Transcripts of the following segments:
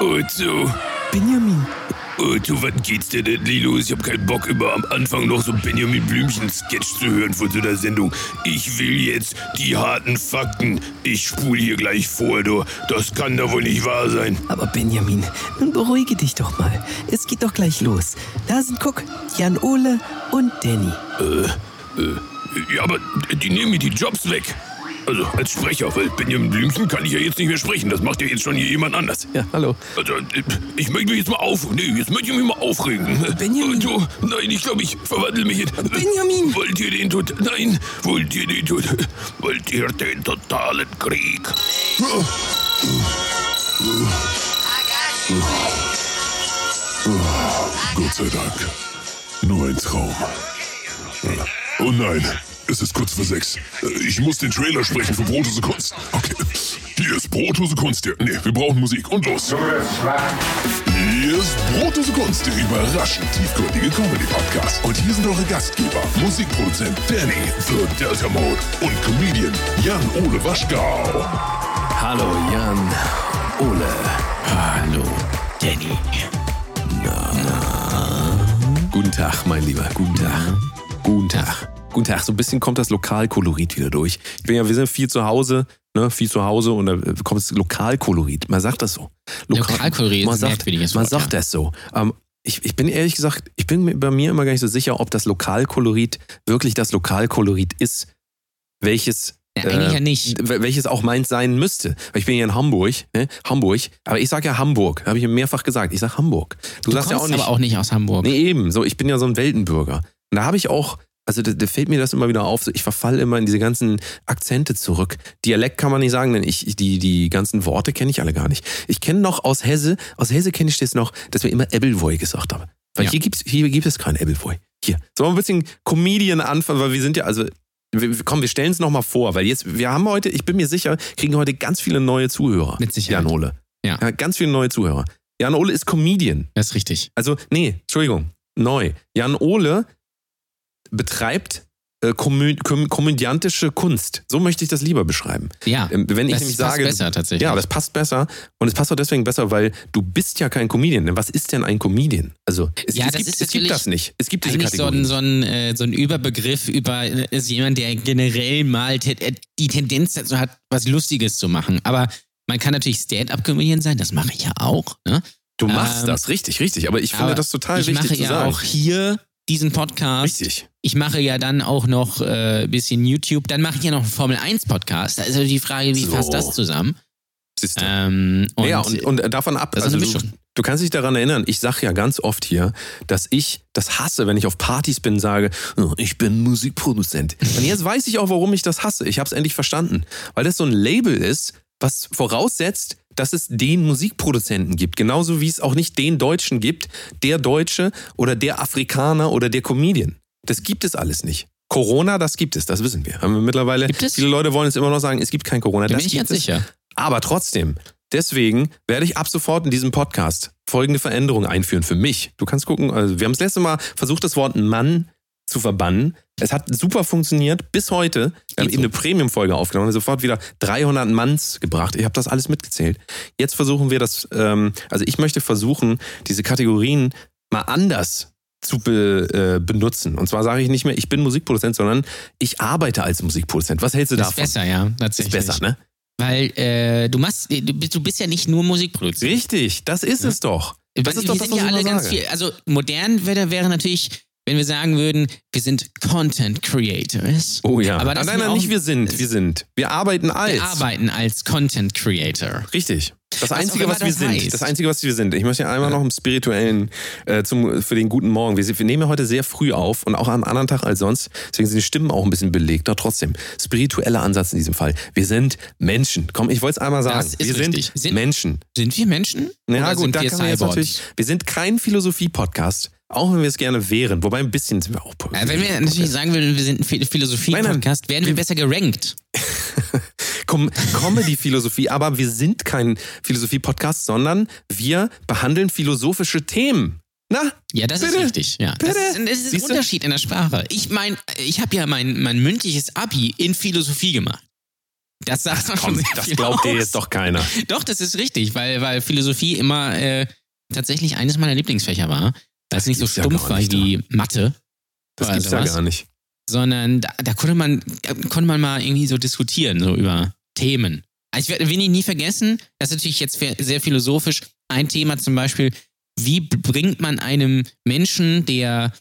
So. Benjamin, so, was geht's denn endlich los? Ich hab keinen Bock, immer am Anfang noch so Benjamin Blümchen-Sketch zu hören von so einer Sendung. Ich will jetzt die harten Fakten. Ich spule hier gleich vor, du. Das kann doch wohl nicht wahr sein. aber Benjamin, nun beruhige dich doch mal. Es geht doch gleich los. Da sind, guck, Jan Ole und Danny. Ja, aber die nehmen mir die Jobs weg. Also als Sprecher, weil Benjamin Blümchen kann ich ja jetzt nicht mehr sprechen. Das macht ja jetzt schon hier jemand anders. Ja, hallo. Also, ich möchte mich jetzt mal auf... Nee, jetzt möchte ich mich mal aufregen. Benjamin. Also, nein, ich glaube, ich verwandle mich jetzt... Benjamin. Wollt ihr den tot... Nein, wollt ihr den tot... Wollt ihr den totalen Krieg? Gott sei Dank. Nur ein Traum. Oh nein, es ist kurz vor sechs. Ich muss den Trailer sprechen für Brothose Kunst. Okay. Hier ist Brothose Kunst. Ja, nee, wir brauchen Musik. Und los. Hier ist Brothose Kunst, der überraschend tiefgründige Comedy-Podcast. Und hier sind eure Gastgeber, Musikproduzent Danny, The Delta Mode und Comedian Jan-Ole Waschgau. Hallo Jan, Ole. Hallo, Danny. Guten Tag, mein Lieber. Guten Tag. Guten Tag. Guten Tag. So ein bisschen kommt das Lokalkolorit wieder durch. Ich bin ja, wir sind viel zu Hause, ne, viel zu Hause und da kommt das Lokalkolorit. Man sagt das so. Lokal- Lokalkolorit ist man ein sagt, merkwürdiges Man Wort, sagt ja. das so. Ähm, ich, ich bin ehrlich gesagt, ich bin bei mir immer gar nicht so sicher, ob das Lokalkolorit wirklich das Lokalkolorit ist, welches Ja, eigentlich äh, ja nicht. wel- welches auch meins sein müsste. Weil ich bin ja in Hamburg, ne? Hamburg, aber ich sage ja Hamburg, habe ich mir mehrfach gesagt. Ich sage Hamburg. Du, Du sagst ja auch nicht. aber auch nicht aus Hamburg. Nee, eben. So, ich bin ja so ein Weltenbürger. Und da habe ich auch, also da, da fällt mir das immer wieder auf, ich verfalle immer in diese ganzen Akzente zurück. Dialekt kann man nicht sagen, denn ich, die, die ganzen Worte kenne ich alle gar nicht. Ich kenne noch aus Hesse, aus Hesse kenne ich das noch, dass wir immer Ebbelwoi gesagt haben. Weil Ja. hier, gibt's, hier gibt es kein Ebbelwoi. Hier. So ein bisschen Comedian anfangen, weil wir sind ja, also, wir, komm, wir stellen es nochmal vor, weil jetzt, wir haben heute, ich bin mir sicher, kriegen heute ganz viele neue Zuhörer. Mit Sicherheit. Jan Ole. Ja. Ganz viele neue Zuhörer. Jan Ole ist Comedian. Das ist richtig. Also, nee, Entschuldigung, neu. Jan Ole betreibt äh, komö kom komödiantische Kunst. So möchte ich das lieber beschreiben. Ja. Ähm, Wenn ich das nämlich passt sage. besser tatsächlich. Ja, das passt besser. Und es passt auch deswegen besser, weil du bist ja kein Comedian. Denn was ist denn ein Comedian? Also, es, Ja, es, das gibt, es gibt das nicht. Es gibt diese Eigentlich so Kategorie. ein, so, ein, äh, so ein Überbegriff über äh, ist jemand, der generell mal te die Tendenz dazu hat, was Lustiges zu machen. Aber man kann natürlich Stand-up-Comedian sein, das mache ich ja auch. Ne? du machst ähm, das, richtig, richtig. Aber ich finde Aber das total ich wichtig mache zu ja sagen. auch hier diesen Podcast. Richtig. Ich mache ja dann auch noch äh, ein bisschen YouTube. Dann mache ich ja noch einen Formel-1-Podcast. Da ist also die Frage, wie So. passt das zusammen? Ähm, und, ja, und, und davon ab. also du, du kannst dich daran erinnern, ich sage ja ganz oft hier, dass ich das hasse, wenn ich auf Partys bin, sage, "Oh, ich bin Musikproduzent. Und jetzt weiß ich auch, warum ich das hasse. Ich habe es endlich verstanden. Weil das so ein Label ist, was voraussetzt, dass es den Musikproduzenten gibt. Genauso wie es auch nicht den Deutschen gibt, der Deutsche oder der Afrikaner oder der Comedian. Das gibt es alles nicht. Corona, das gibt es, das wissen wir. Haben wir mittlerweile. Es? Viele Leute wollen jetzt immer noch sagen, es gibt kein Corona. da das bin ich gibt ganz es. sicher. Aber trotzdem, deswegen werde ich ab sofort in diesem Podcast folgende Veränderung einführen für mich. Du kannst gucken, also wir haben das letzte Mal versucht, das Wort Mann zu verbannen. Es hat super funktioniert bis heute. Wir haben Geht eben so. eine Premium-Folge aufgenommen und sofort wieder 300 Manns gebracht. Ich habe das alles mitgezählt. Jetzt versuchen wir das, ähm, also ich möchte versuchen, diese Kategorien mal anders zu be, äh, benutzen. Und zwar sage ich nicht mehr, ich bin Musikproduzent, sondern ich arbeite als Musikproduzent. Was hältst du Das ist davon? besser, ja. Ist Tatsächlich. besser, ne? Weil äh, du machst, du bist, ja nicht nur Musikproduzent. Richtig, das ist es doch. Das wir ist doch das, was ja ich alle ganz sage. viel. Also modern wäre, wäre natürlich, wenn wir sagen würden, wir sind Content Creators. Oh ja. Aber das nein, nein, auch- nicht wir sind. Wir sind. Wir arbeiten als. Wir arbeiten als Content Creator. Richtig. Das auch Einzige, was wir das sind. heißt. Das Einzige, was wir sind. Ich möchte ja einmal noch im spirituellen äh, zum, für den guten Morgen. Wir, wir nehmen ja heute sehr früh auf und auch am anderen Tag als sonst. Deswegen sind die Stimmen auch ein bisschen belegt. Doch trotzdem, spiritueller Ansatz in diesem Fall. Wir sind Menschen. Komm, ich wollte es einmal sagen. Das ist wir richtig. sind, Sind- Menschen. Sind wir Menschen? Ja, gut, da wir kann man jetzt natürlich. Wir sind kein Philosophie-Podcast, auch wenn wir es gerne wären. Wobei ein bisschen sind wir auch. Äh, wenn wir natürlich sagen würden, wir sind ein Phil- Philosophie-Podcast, wären wir besser gerankt. Com Comedy-Philosophie, aber wir sind kein Philosophie-Podcast, sondern wir behandeln philosophische Themen. Na? Ja, das Bitte? ist richtig. Ja. Das Bitte? ist, ein- das ist ein? Unterschied in der Sprache. Ich meine, ich habe ja mein, mein mündliches Abi in Philosophie gemacht. Das sagt man schon sehr das viel glaubt dir aus. jetzt doch keiner. Doch, das ist richtig, weil, weil Philosophie immer äh, tatsächlich eines meiner Lieblingsfächer war. Weil es nicht so ja stumpf gar war wie Mathe, Das gibt's ja sowas. gar nicht. sondern da, da konnte man da konnte man mal irgendwie so diskutieren, so über Themen. Also ich werde will ich nie vergessen, das ist natürlich jetzt sehr sehr philosophisch. Ein Thema zum Beispiel, wie bringt man einem Menschen, der,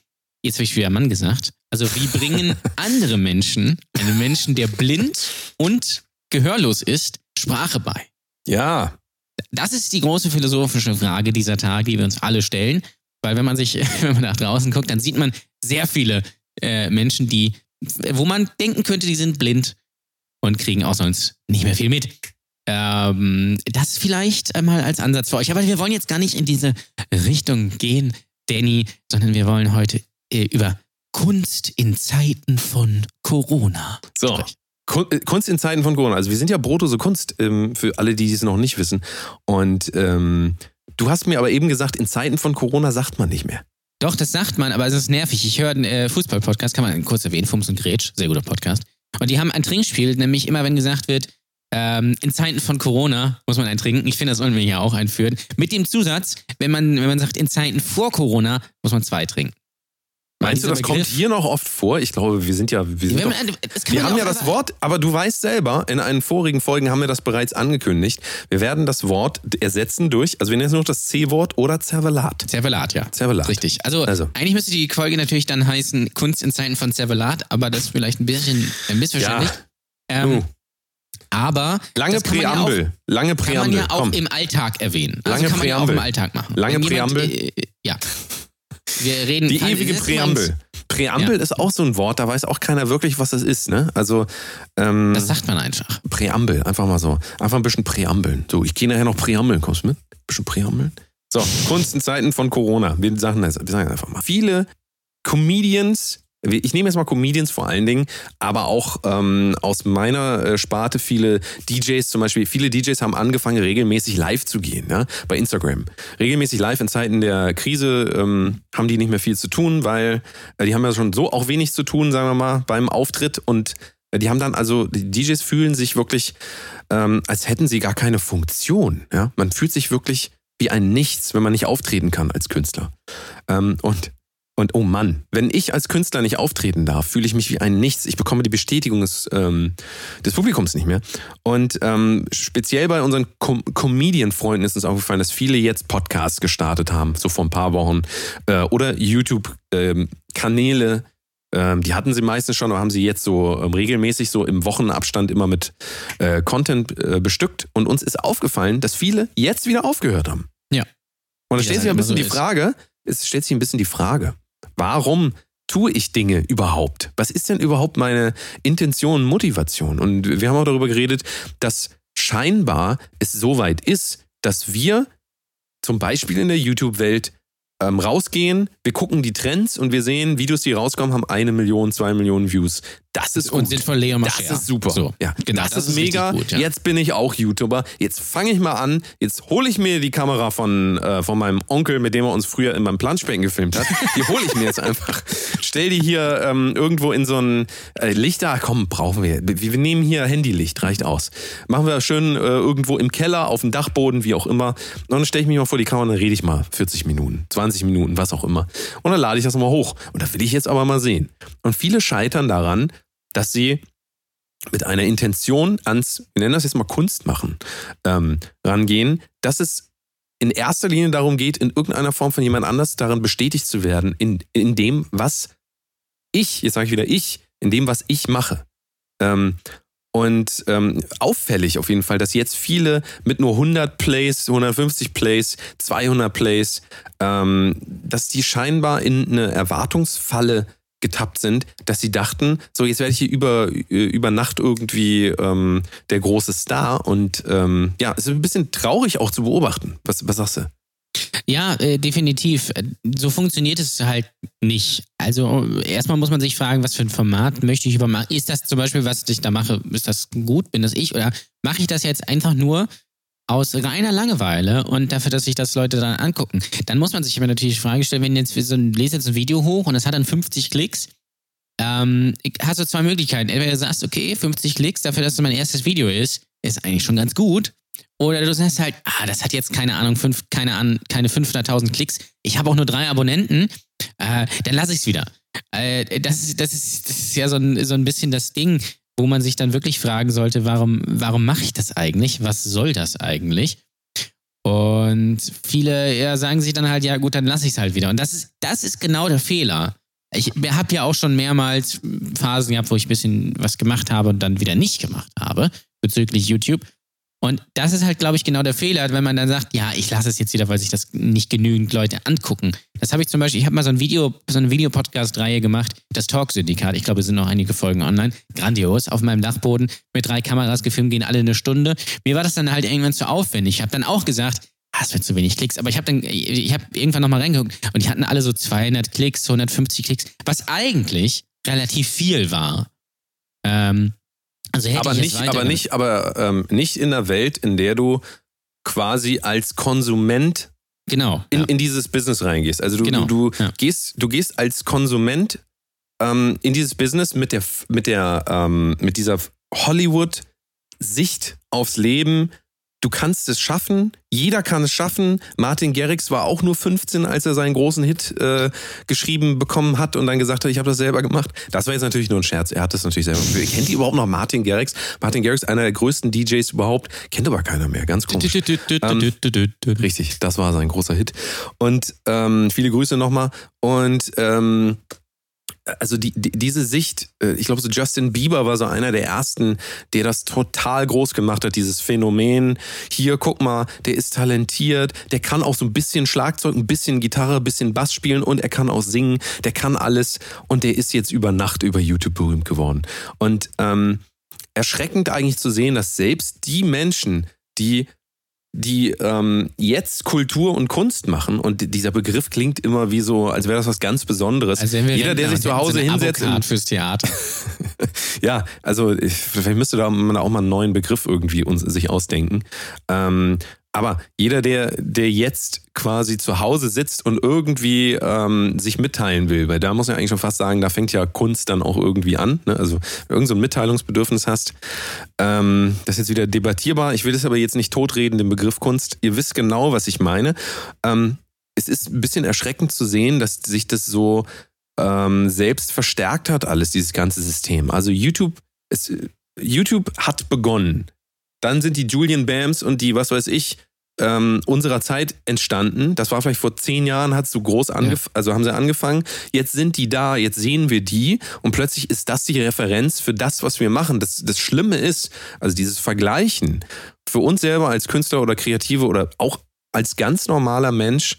jetzt habe ich wieder Mann gesagt, also wie bringen andere Menschen, einem Menschen, der blind und gehörlos ist, Sprache bei? Ja, Das ist die große philosophische Frage dieser Tage, die wir uns alle stellen. Weil wenn man sich, wenn man nach draußen guckt, dann sieht man sehr viele äh, Menschen, die, wo man denken könnte, die sind blind und kriegen auch sonst nicht mehr viel mit. Ähm, das vielleicht einmal als Ansatz für euch. Aber wir wollen jetzt gar nicht in diese Richtung gehen, Danny, sondern wir wollen heute äh, über Kunst in Zeiten von Corona. So. sprechen. Äh, Kunst in Zeiten von Corona. Also wir sind ja Brotose Kunst, ähm, für alle, die es noch nicht wissen. Und ähm, du hast mir aber eben gesagt, in Zeiten von Corona sagt man nicht mehr. Doch, das sagt man, aber es ist nervig. Ich höre einen äh, Fußball-Podcast, kann man kurz erwähnen, Fums und Gretsch, sehr guter Podcast. Und die haben ein Trinkspiel, nämlich immer, wenn gesagt wird, ähm, in Zeiten von Corona muss man ein trinken. Ich finde, das wollen wir hier auch einführen. Mit dem Zusatz, wenn man, wenn man sagt, in Zeiten vor Corona muss man zwei trinken. Meinst du, das kommt hier noch oft vor? Ich glaube, wir sind ja, wir sind doch, wir haben ja das Wort, aber du weißt selber, in einen vorigen Folgen haben wir das bereits angekündigt. Wir werden das Wort ersetzen durch, also wir nennen es nur noch das C-Wort oder Zervelat. Zervelat, ja. Zervelat. Richtig. Also, Also. eigentlich müsste die Folge natürlich dann heißen Kunst in Zeiten von Zervelat, aber das ist vielleicht ein bisschen ein missverständlich. Ähm, Du, aber lange man ja auch- Präambel. lange Kann man Präambel. ja auch Komm. im Alltag erwähnen. Also Lange kann man ja auch im Präambel. Alltag machen. Lange jemand, Präambel. Äh, ja. Wir reden Die ewige Präambel. Präambel ist auch so ein Wort, da weiß auch keiner wirklich, was das ist, ne? Also, ähm, Das sagt man einfach. Präambel, einfach mal so. Einfach ein bisschen Präambeln. So, ich gehe nachher noch Präambeln, kommst du mit? Ein bisschen Präambeln. So, Kunst in Zeiten von Corona. Wir sagen das, wir sagen einfach mal. Viele Comedians, ich nehme jetzt mal Comedians vor allen Dingen, aber auch ähm, aus meiner äh, Sparte viele DJs zum Beispiel, viele DJs haben angefangen, regelmäßig live zu gehen, ja, bei Instagram. Regelmäßig live in Zeiten der Krise ähm, haben die nicht mehr viel zu tun, weil äh, die haben ja schon so auch wenig zu tun, sagen wir mal, beim Auftritt und äh, die haben dann also, die DJs fühlen sich wirklich, ähm, als hätten sie gar keine Funktion. Ja? Man fühlt sich wirklich wie ein Nichts, wenn man nicht auftreten kann als Künstler. Ähm, und, und oh Mann, wenn ich als Künstler nicht auftreten darf, fühle ich mich wie ein Nichts. Ich bekomme die Bestätigung des, ähm, des Publikums nicht mehr. Und ähm, speziell bei unseren Com Comedian-Freunden ist uns aufgefallen, dass viele jetzt Podcasts gestartet haben, so vor ein paar Wochen. Äh, oder YouTube-Kanäle. Ähm, die hatten sie meistens schon, aber haben sie jetzt so ähm, regelmäßig so im Wochenabstand immer mit äh, Content äh, bestückt. Und uns ist aufgefallen, dass viele jetzt wieder aufgehört haben. Ja. Und da stellt sich ein bisschen die so ist. Frage, es stellt sich ein bisschen die Frage, warum tue ich Dinge überhaupt? Was ist denn überhaupt meine Intention, Motivation? Und wir haben auch darüber geredet, dass scheinbar es so weit ist, dass wir zum Beispiel in der YouTube-Welt ähm, rausgehen, wir gucken die Trends und wir sehen, Videos, die rauskommen, haben eine Million, zwei Millionen Views. Das ist Und gut. sind von Leo Das Mascher. ist super. So. Ja, Genau, das, das ist ist mega. gut, ja. Jetzt bin ich auch YouTuber. Jetzt fange ich mal an. Jetzt hole ich mir die Kamera von, äh, von meinem Onkel, mit dem er uns früher in meinem Planschbecken gefilmt hat. Die hole ich mir jetzt einfach. Stell die hier ähm, irgendwo in so ein äh, Lichter. Komm, brauchen wir. wir. Wir nehmen hier Handylicht, reicht aus. Machen wir schön äh, irgendwo im Keller, auf dem Dachboden, wie auch immer. Und dann stelle ich mich mal vor die Kamera und dann rede ich mal 40 Minuten, 20 Minuten, was auch immer. Und dann lade ich das mal hoch. Und da will ich jetzt aber mal sehen. Und viele scheitern daran, dass sie mit einer Intention ans, wir nennen das jetzt mal Kunst machen, ähm, rangehen, dass es in erster Linie darum geht, in irgendeiner Form von jemand anders darin bestätigt zu werden, in, in dem, was ich, jetzt sage ich wieder ich, in dem, was ich mache. Ähm, und ähm, auffällig auf jeden Fall, dass jetzt viele mit nur 100 Plays, 150 Plays, 200 Plays, ähm, dass die scheinbar in eine Erwartungsfalle getappt sind, dass sie dachten, so jetzt werde ich hier über, über Nacht irgendwie ähm, der große Star. Und ähm, ja, es ist ein bisschen traurig auch zu beobachten. Was, was sagst du? Ja, äh, definitiv. So funktioniert es halt nicht. Also erstmal muss man sich fragen, was für ein Format möchte ich übermachen. Ist das zum Beispiel, was ich da mache, ist das gut? Bin das ich? Oder mache ich das jetzt einfach nur aus reiner Langeweile und dafür, dass sich das Leute dann angucken? Dann muss man sich aber natürlich die Frage stellen, wenn jetzt so ein, lese jetzt ein Video hoch und das hat dann 50 Klicks, ähm, hast du zwei Möglichkeiten. Entweder du sagst, okay, 50 Klicks dafür, dass es mein erstes Video ist, ist eigentlich schon ganz gut. Oder du sagst halt, ah, das hat jetzt keine Ahnung, fünf, keine, An keine 500.000 Klicks. Ich habe auch nur drei Abonnenten. Äh, dann lasse ich es wieder. Äh, das, ist, das, ist, das ist ja so ein, so ein bisschen das Ding, wo man sich dann wirklich fragen sollte, warum, warum mache ich das eigentlich? Was soll das eigentlich? Und viele ja, sagen sich dann halt, ja gut, dann lasse ich es halt wieder. Und das ist, das ist genau der Fehler. Ich habe ja auch schon mehrmals Phasen gehabt, wo ich ein bisschen was gemacht habe und dann wieder nicht gemacht habe bezüglich YouTube. Und das ist halt, glaube ich, genau der Fehler, wenn man dann sagt, ja, ich lasse es jetzt wieder, weil sich das nicht genügend Leute angucken. Das habe ich zum Beispiel, ich habe mal so ein Video, so eine Videopodcast-Reihe gemacht, das Talk-Syndikat. Ich glaube, es sind noch einige Folgen online. Grandios, auf meinem Dachboden mit drei Kameras gefilmt, gehen alle eine Stunde. Mir war das dann halt irgendwann zu aufwendig. Ich habe dann auch gesagt, ah, es wird zu wenig Klicks, aber ich habe dann, ich habe irgendwann nochmal reingeguckt und die hatten alle so 200 Klicks, 150 Klicks, was eigentlich relativ viel war. Ähm, also hätte aber ich nicht, aber nicht, aber ähm, nicht in einer Welt, in der du quasi als Konsument Genau. in, ja. in dieses Business reingehst. Also du, Genau, du, du ja. gehst, du gehst als Konsument ähm, in dieses Business mit der, mit der, ähm, mit dieser Hollywood-Sicht aufs Leben. Du kannst es schaffen. Jeder kann es schaffen. Martin Garrix war auch nur 15, als er seinen großen Hit äh, geschrieben bekommen hat und dann gesagt hat, ich habe das selber gemacht. Das war jetzt natürlich nur ein Scherz. Er hat das natürlich selber. gemacht. Kennt ihr überhaupt noch Martin Garrix? Martin Garrix, einer der größten DJs überhaupt. Kennt aber keiner mehr. Ganz komisch. Richtig, das war sein großer Hit. Und ähm, viele Grüße nochmal. Und ähm, also die, die, diese Sicht, äh, ich glaube, so Justin Bieber war so einer der ersten, der das total groß gemacht hat, dieses Phänomen. Hier, guck mal, der ist talentiert, der kann auch so ein bisschen Schlagzeug, ein bisschen Gitarre, ein bisschen Bass spielen und er kann auch singen, der kann alles und der ist jetzt über Nacht über YouTube berühmt geworden. Und ähm, erschreckend eigentlich zu sehen, dass selbst die Menschen, die die ähm, jetzt Kultur und Kunst machen und dieser Begriff klingt immer wie so, als wäre das was ganz Besonderes. Also wenn wir Jeder, der sich zu Hause hinsetzt, Avocado fürs Theater. ja, also ich, vielleicht müsste da man auch mal einen neuen Begriff irgendwie uns, sich ausdenken. Ähm, aber jeder, der, der jetzt quasi zu Hause sitzt und irgendwie ähm, sich mitteilen will, weil da muss man eigentlich schon fast sagen, da fängt ja Kunst dann auch irgendwie an. Ne? Also wenn irgend so ein Mitteilungsbedürfnis hast, ähm, das ist jetzt wieder debattierbar. Ich will das aber jetzt nicht totreden, den Begriff Kunst. Ihr wisst genau, was ich meine. Ähm, es ist ein bisschen erschreckend zu sehen, dass sich das so ähm, selbst verstärkt hat, alles, dieses ganze System. Also YouTube, es, YouTube hat begonnen. Dann sind die Julian Bams und die, was weiß ich, ähm, unserer Zeit entstanden. Das war vielleicht vor zehn Jahren, hat so groß angefangen, also haben sie angefangen. Jetzt sind die da, jetzt sehen wir die und plötzlich ist das die Referenz für das, was wir machen. Das, das Schlimme ist, also dieses Vergleichen für uns selber als Künstler oder Kreative oder auch als ganz normaler Mensch,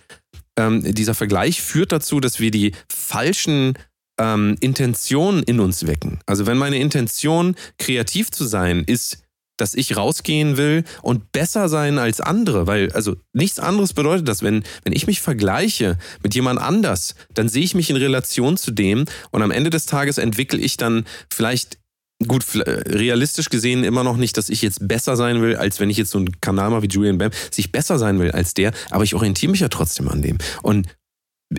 ähm, dieser Vergleich führt dazu, dass wir die falschen ähm, Intentionen in uns wecken. Also wenn meine Intention, kreativ zu sein, ist, dass ich rausgehen will und besser sein als andere, weil also nichts anderes bedeutet das, wenn wenn ich mich vergleiche mit jemand anders, dann sehe ich mich in Relation zu dem und am Ende des Tages entwickle ich dann vielleicht gut äh, realistisch gesehen immer noch nicht, dass ich jetzt besser sein will, als wenn ich jetzt so einen Kanal mache wie Julian Bam, dass ich besser sein will als der, aber ich orientiere mich ja trotzdem an dem. Und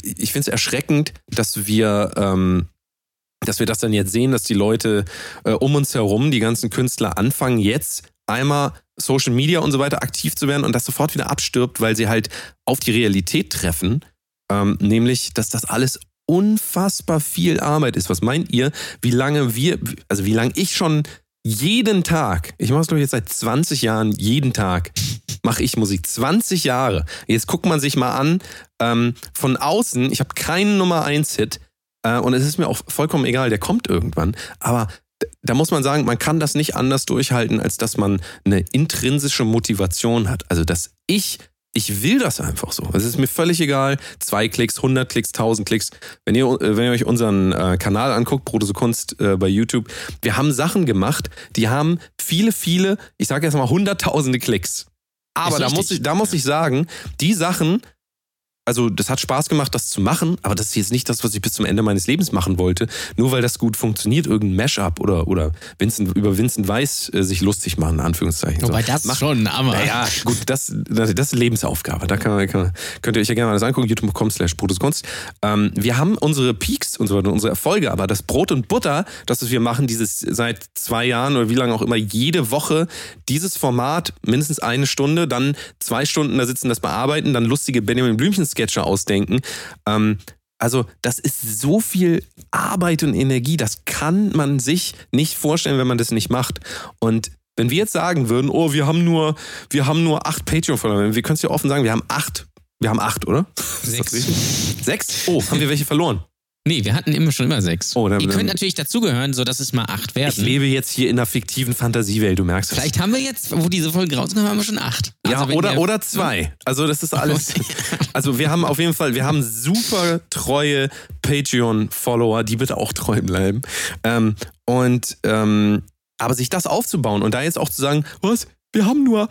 ich finde es erschreckend, dass wir ähm, dass wir das dann jetzt sehen, dass die Leute äh, um uns herum, die ganzen Künstler anfangen jetzt einmal Social Media und so weiter aktiv zu werden und das sofort wieder abstirbt, weil sie halt auf die Realität treffen, ähm, nämlich, dass das alles unfassbar viel Arbeit ist. Was meint ihr, wie lange wir, also wie lange ich schon jeden Tag, ich mache es glaube ich jetzt seit 20 Jahren, jeden Tag mache ich Musik. 20 Jahre. Jetzt guckt man sich mal an, ähm, von außen, ich habe keinen Nummer 1 Hit, und es ist mir auch vollkommen egal, der kommt irgendwann. Aber da muss man sagen, man kann das nicht anders durchhalten, als dass man eine intrinsische Motivation hat. Also, dass ich, ich will das einfach so. Es ist mir völlig egal. Zwei Klicks, 100 Klicks, 1000 Klicks. Wenn ihr, äh, wenn ihr euch unseren äh, Kanal anguckt, Produce Kunst äh, bei YouTube, wir haben Sachen gemacht, die haben viele, viele, ich sage jetzt mal hunderttausende Klicks. Aber da muss, ich, da muss ich sagen, die Sachen, also das hat Spaß gemacht, das zu machen, aber das ist jetzt nicht das, was ich bis zum Ende meines Lebens machen wollte. Nur weil das gut funktioniert, irgendein Mashup oder, oder Vincent, über Vincent Weiss äh, sich lustig machen, in Anführungszeichen. Wobei das Mach- schon, aber. Naja, gut, das, das, das ist Aufgabe. Da kann man, kann man, könnt ihr euch ja gerne mal das angucken, youtube.com slash Kunst. Ähm, wir haben unsere Peaks und so weiter, unsere Erfolge, aber das Brot und Butter, das wir machen, dieses seit zwei Jahren oder wie lange auch immer, jede Woche dieses Format, mindestens eine Stunde, dann zwei Stunden da sitzen, das bearbeiten, dann lustige Benjamin Blümchen-Sketche ausdenken. Ähm, also, das ist so viel Arbeit und Energie, das kann man sich nicht vorstellen, wenn man das nicht macht. Und wenn wir jetzt sagen würden, oh, wir haben nur, wir haben nur acht Patreon-Follower, wir können es ja offen sagen, wir haben acht. Wir haben acht, oder? Sechs. Sechs? Oh, haben wir welche verloren? Nee, wir hatten immer schon immer sechs. Oh, dann- Ihr könnt natürlich dazugehören, sodass es mal acht Ich werden. lebe jetzt hier in einer fiktiven Fantasiewelt, du merkst es. Vielleicht haben wir jetzt, wo diese Folge rauskommt, haben wir schon acht. Ja, Also wenn oder, oder zwei. Also das ist alles. Also wir haben auf jeden Fall, wir haben super treue Patreon-Follower, die bitte auch treu bleiben. Ähm, und ähm, aber sich das aufzubauen und da jetzt auch zu sagen, was, wir haben nur.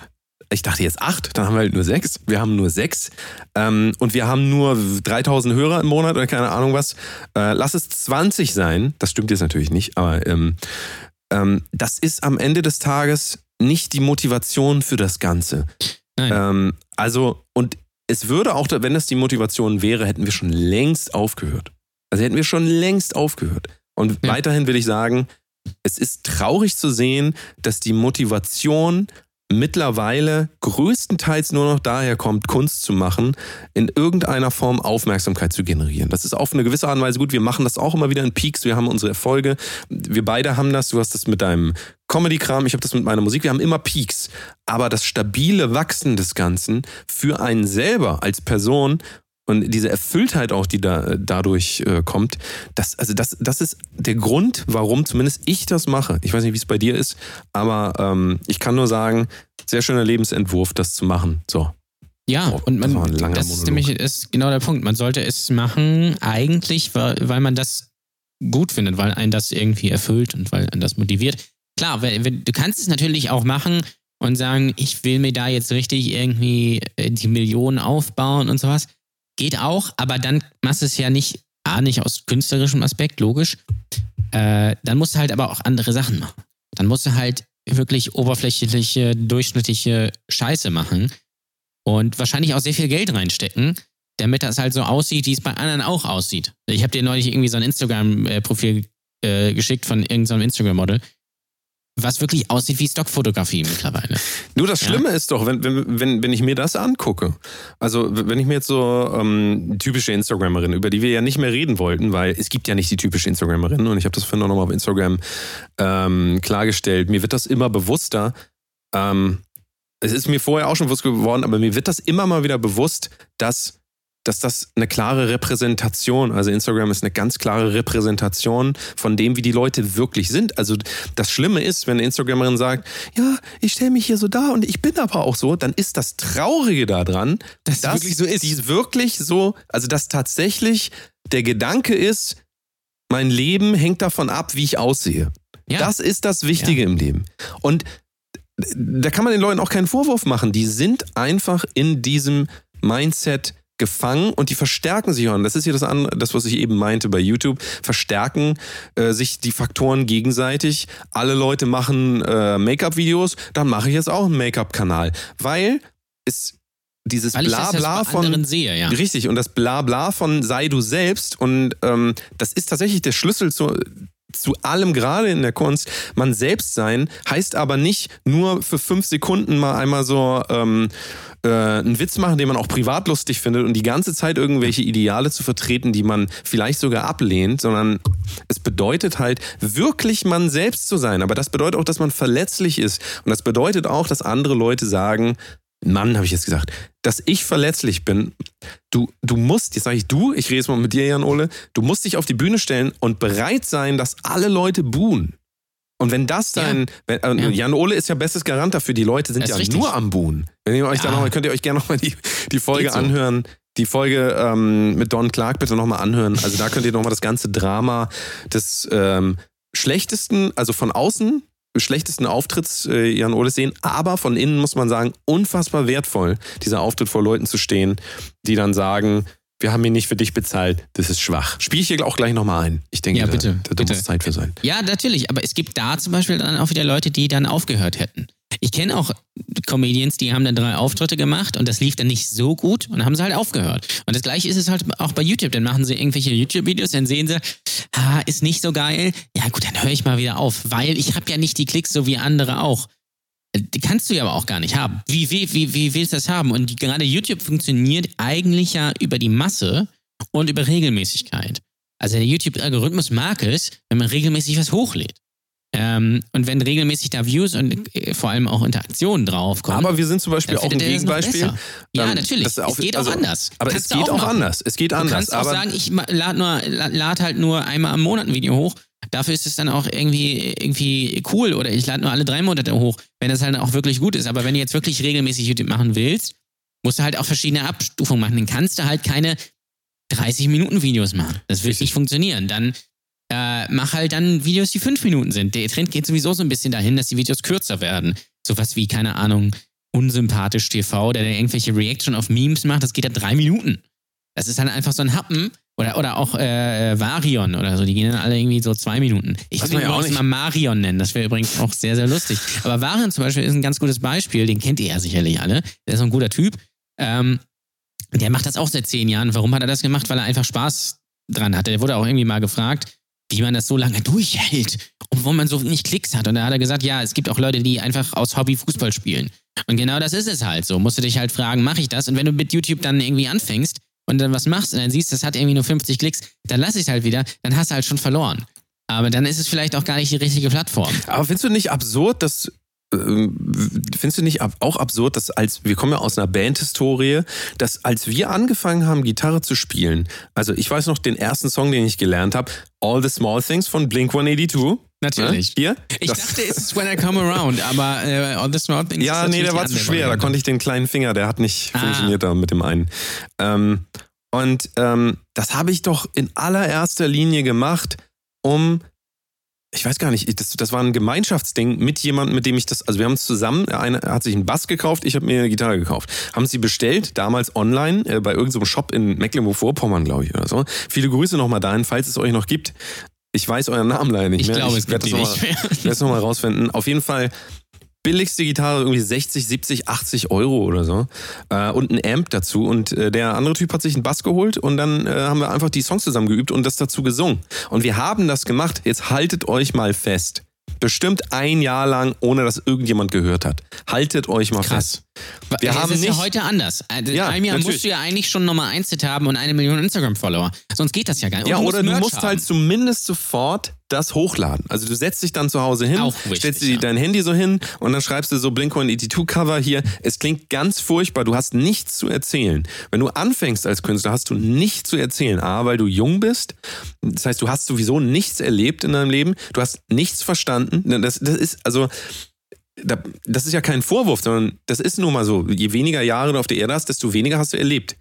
Ich dachte jetzt acht, dann haben wir halt nur sechs. Wir haben nur sechs. Ähm, und wir haben nur 3000 Hörer im Monat oder keine Ahnung was. Äh, lass es 20 sein. Das stimmt jetzt natürlich nicht, aber ähm, ähm, das ist am Ende des Tages nicht die Motivation für das Ganze. Ähm, also, und es würde auch, wenn das die Motivation wäre, hätten wir schon längst aufgehört. Also hätten wir schon längst aufgehört. Und Ja. weiterhin will ich sagen, es ist traurig zu sehen, dass die Motivation mittlerweile größtenteils nur noch daher kommt, Kunst zu machen, in irgendeiner Form Aufmerksamkeit zu generieren. Das ist auf eine gewisse Art und Weise gut. Wir machen das auch immer wieder in Peaks. Wir haben unsere Erfolge. Wir beide haben das. Du hast das mit deinem Comedy-Kram, ich habe das mit meiner Musik. Wir haben immer Peaks. Aber das stabile Wachsen des Ganzen für einen selber als Person und diese Erfülltheit auch, die da dadurch äh, kommt, das, also das, das ist der Grund, warum zumindest ich das mache. Ich weiß nicht, wie es bei dir ist, aber ähm, ich kann nur sagen, sehr schöner Lebensentwurf, das zu machen. So. Ja, Oh, und man, das das ist nämlich ist genau der Punkt. Man sollte es machen, eigentlich, weil, weil man das gut findet, weil einen das irgendwie erfüllt und weil einen das motiviert. Klar, du kannst es natürlich auch machen und sagen, ich will mir da jetzt richtig irgendwie äh, die Millionen aufbauen und sowas. Geht auch, aber dann machst du es ja nicht, A, nicht aus künstlerischem Aspekt, logisch. Äh, dann musst du halt aber auch andere Sachen machen. Dann musst du halt wirklich oberflächliche, durchschnittliche Scheiße machen und wahrscheinlich auch sehr viel Geld reinstecken, damit das halt so aussieht, wie es bei anderen auch aussieht. Ich habe dir neulich irgendwie so ein Instagram-Profil äh, geschickt von irgendeinem Instagram-Model, was wirklich aussieht wie Stockfotografie mittlerweile. Nur das Ja. Schlimme ist doch, wenn, wenn, wenn, wenn ich mir das angucke, also wenn ich mir jetzt so ähm, typische Instagramerin, über die wir ja nicht mehr reden wollten, weil es gibt ja nicht die typische Instagramerin und ich habe das vorhin auch nochmal auf Instagram ähm, klargestellt, mir wird das immer bewusster. Ähm, es ist mir vorher auch schon bewusst geworden, aber mir wird das immer mal wieder bewusst, dass dass das eine klare Repräsentation, also Instagram ist eine ganz klare Repräsentation von dem, wie die Leute wirklich sind. Also das Schlimme ist, wenn eine Instagramerin sagt, ja, ich stelle mich hier so da und ich bin aber auch so, dann ist das Traurige daran, Dass dass wirklich so ist. die wirklich so, also dass tatsächlich der Gedanke ist, mein Leben hängt davon ab, wie ich aussehe. Ja. Das ist das Wichtige im Leben. Und da kann man den Leuten auch keinen Vorwurf machen. Die sind einfach in diesem Mindset gefangen und die verstärken sich. Und das ist ja das, andere, das was ich eben meinte bei YouTube. Verstärken äh, sich die Faktoren gegenseitig. Alle Leute machen äh, Make-up-Videos, dann mache ich jetzt auch einen Make-up-Kanal. Weil es dieses Weil ich das Blabla von anderen sehe, ja. Richtig, und das Blabla von sei du selbst und ähm, das ist tatsächlich der Schlüssel zu, zu allem, gerade in der Kunst. Man selbst sein heißt aber nicht nur für fünf Sekunden mal einmal so ähm, äh, einen Witz machen, den man auch privat lustig findet und die ganze Zeit irgendwelche Ideale zu vertreten, die man vielleicht sogar ablehnt, sondern es bedeutet halt, wirklich man selbst zu sein. Aber das bedeutet auch, dass man verletzlich ist. Und das bedeutet auch, dass andere Leute sagen, Mann, habe ich jetzt gesagt, dass ich verletzlich bin. Du, du musst, jetzt sage ich du, ich rede jetzt mal mit dir, Jan Ole, du musst dich auf die Bühne stellen und bereit sein, dass alle Leute buhen. Und wenn das Ja. dein, wenn, äh, Ja. Jan Ole ist ja bestes Garant dafür, die Leute sind ja richtig. nur am Buhen. Wenn ihr euch Ja. da noch mal, könnt ihr euch gerne nochmal die, die Folge so. anhören. Die Folge ähm, mit Don Clark bitte nochmal anhören. Also da könnt ihr nochmal das ganze Drama des ähm, schlechtesten, also von außen schlechtesten Auftritts äh, Jan Oles sehen, aber von innen muss man sagen, unfassbar wertvoll, dieser Auftritt vor Leuten zu stehen, die dann sagen, wir haben ihn nicht für dich bezahlt, das ist schwach. Spiele ich hier auch gleich nochmal ein. Ich denke, Ja, bitte, da, da bitte. muss Zeit für sein. Ja, natürlich, aber es gibt da zum Beispiel dann auch wieder Leute, die dann aufgehört hätten. Ich kenne auch Comedians, die haben dann drei Auftritte gemacht und das lief dann nicht so gut und haben sie halt aufgehört. Und das gleiche ist es halt auch bei YouTube. Dann machen sie irgendwelche YouTube-Videos, dann sehen sie, ah, ist nicht so geil. Ja gut, dann höre ich mal wieder auf, weil ich habe ja nicht die Klicks so wie andere auch. Die kannst du ja aber auch gar nicht haben. Wie, wie, wie, wie willst du das haben? Und gerade YouTube funktioniert eigentlich ja über die Masse und über Regelmäßigkeit. Also der YouTube-Algorithmus mag es, wenn man regelmäßig was hochlädt. Ähm, und wenn regelmäßig da Views und äh, vor allem auch Interaktionen draufkommen. Aber wir sind zum Beispiel auch ein Gegenbeispiel. Ja, Ähm, natürlich. das auch- es geht also- auch anders. Aber Kannst es du geht auch, machen. anders. Es geht Du anders. kannst auch sagen, ich ma- lad, nur, la- lad halt nur einmal am Monat ein Video hoch. Dafür ist es dann auch irgendwie, irgendwie cool. Oder ich lade nur alle drei Monate hoch, wenn das halt auch wirklich gut ist. Aber wenn du jetzt wirklich regelmäßig YouTube machen willst, musst du halt auch verschiedene Abstufungen machen. Dann kannst du halt keine 30-Minuten-Videos machen. Das wird nicht funktionieren. Dann äh, mach halt dann Videos, die fünf Minuten sind. Der Trend geht sowieso so ein bisschen dahin, dass die Videos kürzer werden. Sowas wie, keine Ahnung, unsympathisch TV, der dann irgendwelche Reaction auf Memes macht, das geht dann drei Minuten. Das ist dann einfach so ein Happen. Oder, oder auch äh, Varion oder so, die gehen dann alle irgendwie so zwei Minuten. Ich würde ihn ja auch mal Marion nennen, das wäre übrigens auch sehr, sehr lustig. Aber Varion zum Beispiel ist ein ganz gutes Beispiel, den kennt ihr ja sicherlich alle. Der ist so ein guter Typ. Ähm, der macht das auch seit zehn Jahren. Warum hat er das gemacht? Weil er einfach Spaß dran hatte. Der wurde auch irgendwie mal gefragt, wie man das so lange durchhält, obwohl man so nicht Klicks hat. Und da hat er gesagt, ja, es gibt auch Leute, die einfach aus Hobby Fußball spielen. Und genau das ist es halt so. Musst du dich halt fragen, mache ich das? Und wenn du mit YouTube dann irgendwie anfängst und dann was machst und dann siehst, das hat irgendwie nur 50 Klicks, dann lass ich es halt wieder, dann hast du halt schon verloren. Aber dann ist es vielleicht auch gar nicht die richtige Plattform. Aber findest du nicht absurd, dass ähm, findest du nicht auch absurd, dass als wir kommen ja aus einer Bandhistorie, dass als wir angefangen haben Gitarre zu spielen, also ich weiß noch den ersten Song, den ich gelernt habe, All the Small Things von Blink 182. Natürlich. Ne? Hier? Ich Das- dachte, es ist When I Come Around, aber äh, the Small Things Ja, nee, der war zu schwer. Da Variante. konnte ich den kleinen Finger, der hat nicht Ah. funktioniert da mit dem einen. Ähm, und ähm, das habe ich doch in allererster Linie gemacht, um, ich weiß gar nicht, das, das war ein Gemeinschaftsding mit jemandem, mit dem ich das, also wir haben es zusammen, der eine hat sich einen Bass gekauft, ich habe mir eine Gitarre gekauft. Haben sie bestellt, damals online, äh, bei irgendeinem Shop in Mecklenburg-Vorpommern, glaube ich, oder so. Viele Grüße nochmal dahin, falls es euch noch gibt. Ich weiß euren Namen leider nicht Ich mehr. glaube, es werd gibt das die mal- nicht mehr. ich werde es nochmal rausfinden. Auf jeden Fall billigste Gitarre irgendwie 60, 70, 80 Euro oder so. Äh, und ein Amp dazu. Und äh, der andere Typ hat sich einen Bass geholt und dann äh, haben wir einfach die Songs zusammen geübt und das dazu gesungen. Und wir haben das gemacht. Jetzt haltet euch mal fest. Bestimmt ein Jahr lang, ohne dass irgendjemand gehört hat. Haltet euch mal Krass. fest. Wir es haben ist ja nicht- heute anders. Ja, Jahr musst du ja eigentlich schon 1 Hit haben und eine Million Instagram-Follower. Sonst geht das ja gar nicht. Und Ja, du oder du musst haben. halt zumindest sofort das hochladen. Also du setzt dich dann zu Hause hin, wichtig, stellst dir ja. dein Handy so hin und dann schreibst du so Blink-182-Cover hier. Es klingt ganz furchtbar, du hast nichts zu erzählen. Wenn du anfängst als Künstler, hast du nichts zu erzählen. A, weil du jung bist. Das heißt, du hast sowieso nichts erlebt in deinem Leben. Du hast nichts verstanden. Das, das ist, also... da- Das ist ja kein Vorwurf, sondern das ist nun mal so. Je weniger Jahre du auf der Erde hast, desto weniger hast du erlebt.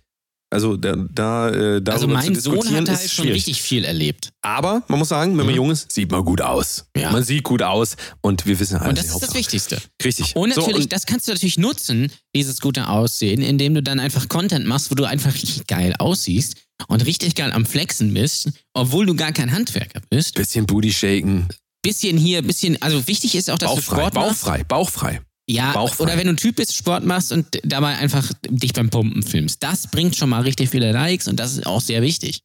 Also da, da äh, darüber Also zu mein Sohn diskutieren hat halt ist schon schwierig. richtig viel erlebt. Aber man muss sagen, wenn man Mhm. jung ist, sieht man gut aus. Ja. Man sieht gut aus und wir wissen alle Und das ist das Hauptsache. Wichtigste. Richtig. Und So, natürlich, und das kannst du natürlich nutzen, dieses gute Aussehen, indem du dann einfach Content machst, wo du einfach richtig geil aussiehst und richtig geil am Flexen bist, obwohl du gar kein Handwerker bist. bisschen Booty shaken. Bisschen hier, bisschen, also wichtig ist auch, dass du Bauchfrei, Sport machst. bauchfrei, bauchfrei. Ja, Bauchfrei. oder wenn du ein Typ bist, Sport machst und dabei einfach dich beim Pumpen filmst. Das bringt schon mal richtig viele Likes und das ist auch sehr wichtig.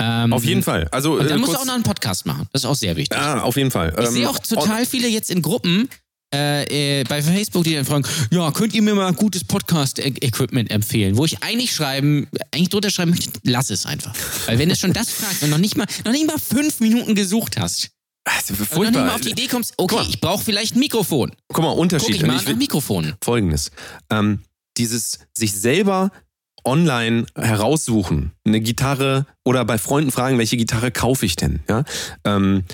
Ähm, Auf jeden Fall. Also Und äh, dann musst du auch noch einen Podcast machen. Das ist auch sehr wichtig. ah, auf jeden Fall. Ich Ähm, sehe auch total viele jetzt in Gruppen äh, äh, bei Facebook, die dann fragen, ja, könnt ihr mir mal gutes Podcast-Equipment empfehlen? Wo ich eigentlich schreiben, eigentlich drunter schreiben möchte, lass es einfach. Weil wenn du schon das fragst und noch nicht mal, noch nicht mal fünf Minuten gesucht hast Also, und noch nicht furchtbar. mal auf die Idee kommst, okay, Guck ich brauche vielleicht ein Mikrofon. Guck mal, Guck Unterschied. ich Und mal ich will- Mikrofonen. Folgendes. Ähm, dieses sich selber online heraussuchen, eine Gitarre oder bei Freunden fragen, welche Gitarre kaufe ich denn, ja, ähm,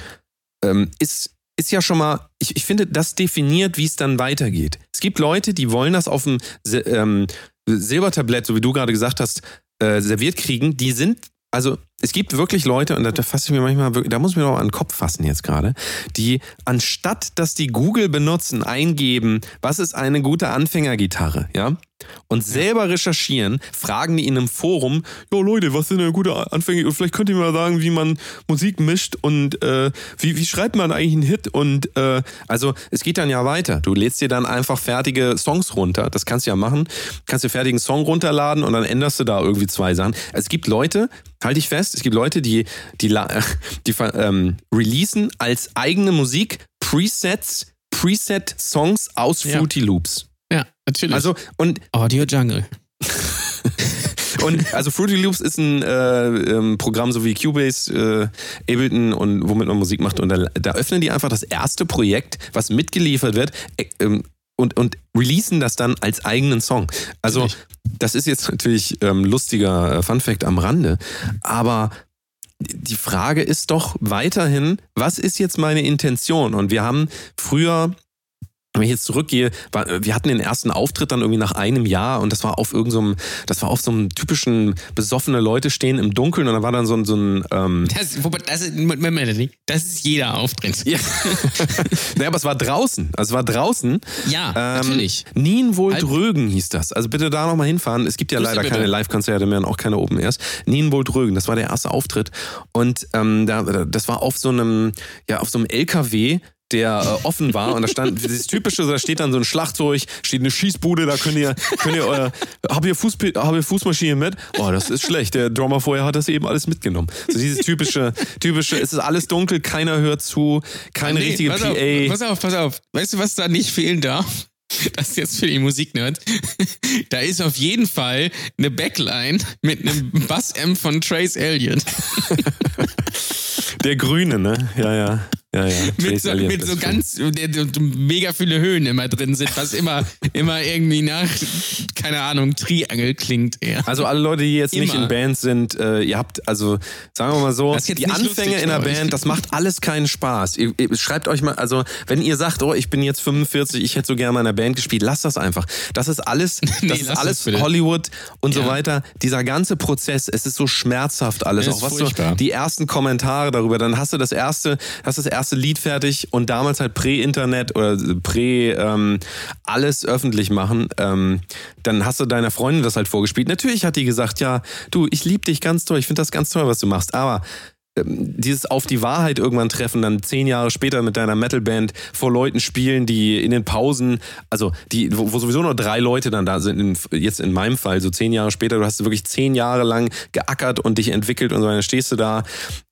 ähm, ist, ist ja schon mal, ich, ich finde, das definiert, wie es dann weitergeht. Es gibt Leute, die wollen das auf dem ähm, Silbertablett, so wie du gerade gesagt hast, äh, serviert kriegen, die sind also es gibt wirklich Leute, und da, da fasse ich mir manchmal, da muss ich mir noch an den Kopf fassen jetzt gerade, die anstatt, dass die Google benutzen, eingeben, was ist eine gute Anfängergitarre, ja? Und selber recherchieren, fragen die in einem Forum, jo Leute, was sind denn gute Anfänger? Vielleicht könnt ihr mal sagen, wie man Musik mischt und äh, wie, wie schreibt man eigentlich einen Hit? Und äh, also es geht dann ja weiter. Du lädst dir dann einfach fertige Songs runter. Das kannst du ja machen. Kannst dir fertigen Song runterladen und dann änderst du da irgendwie zwei Sachen. Es gibt Leute, halte ich fest, es gibt Leute, die, die, die ähm, releasen als eigene Musik Presets, Preset-Songs aus. Fruity Loops. Ja, natürlich. Also, und Audio Jungle. Und also Fruity Loops ist ein äh, ähm, Programm so wie Cubase, äh, Ableton und womit man Musik macht. Und da, da öffnen die einfach das erste Projekt, was mitgeliefert wird äh, ähm, und, und releasen das dann als eigenen Song. Also das ist jetzt natürlich ähm, lustiger äh, Funfact am Rande, aber die Frage ist doch weiterhin, was ist jetzt meine Intention? Und wir haben früher wenn ich jetzt zurückgehe, war, wir hatten den ersten Auftritt dann irgendwie nach einem Jahr und das war auf irgendeinem, das war auf so einem typischen besoffene Leute stehen im Dunkeln und da war dann so ein, so ein ähm, Das, wobei, das, ist, das ist jeder Auftritt. ja. naja, aber es war draußen. Also es war draußen. Ja, Ähm, natürlich. Nienwohl Halt- Drögen hieß das. Also bitte da nochmal hinfahren. Es gibt ja Grüße leider bitte. keine Live-Konzerte mehr und auch keine Open Airs. Nienwohl Drögen, das war der erste Auftritt. Und ähm, da, das war auf so einem, ja, auf so einem LKW, der äh, offen war und da stand dieses typische, da steht dann so ein Schlagzeug, steht eine Schießbude, da könnt ihr, könnt ihr euer, habt ihr, Fuß, habt ihr Fußmaschine mit? Oh, das ist schlecht. Der Drummer vorher hat das eben alles mitgenommen. So dieses typische, typische, es ist alles dunkel, keiner hört zu, keine Nee, richtige pass PA. Auf, pass auf, pass auf. Weißt du, was da nicht fehlen darf? Das ist jetzt für die Musiknerds. Da ist auf jeden Fall eine Backline mit einem Bass-M von Trace Elliott. Der Grüne, ne? Ja, ja. Ja, ja. Mit so, mit so ganz, mega viele Höhen immer drin sind, was immer, immer irgendwie nach, keine Ahnung, Triangel klingt eher. Also alle Leute, die jetzt nicht Immer. in Bands sind, äh, ihr habt, also sagen wir mal so, Das ist die nicht Anfänge lustig in euch. Band, das macht alles keinen Spaß. Ihr, ihr schreibt euch mal, also wenn ihr sagt, oh, ich bin jetzt 45, ich hätte so gerne mal in einer Band gespielt, lasst das einfach. Das ist alles, das Nee, ist lasst alles das. Hollywood und so Ja. weiter. Dieser ganze Prozess, es ist so schmerzhaft alles. Es Auch ist was so, furchtbar. die ersten Kommentare darüber, dann hast du das erste, hast das erste Lied fertig und damals halt Prä-Internet oder Prä ähm, alles öffentlich machen. Ähm, dann hast du deiner Freundin das halt vorgespielt. Natürlich hat die gesagt, ja, du, ich liebe dich ganz toll, ich finde das ganz toll, was du machst, aber ähm, dieses auf die Wahrheit irgendwann treffen, dann zehn Jahre später mit deiner Metalband vor Leuten spielen, die in den Pausen, also die, wo, wo sowieso nur drei Leute dann da sind, in, jetzt in meinem Fall, so zehn Jahre später, du hast wirklich zehn Jahre lang geackert und dich entwickelt und so, dann stehst du da,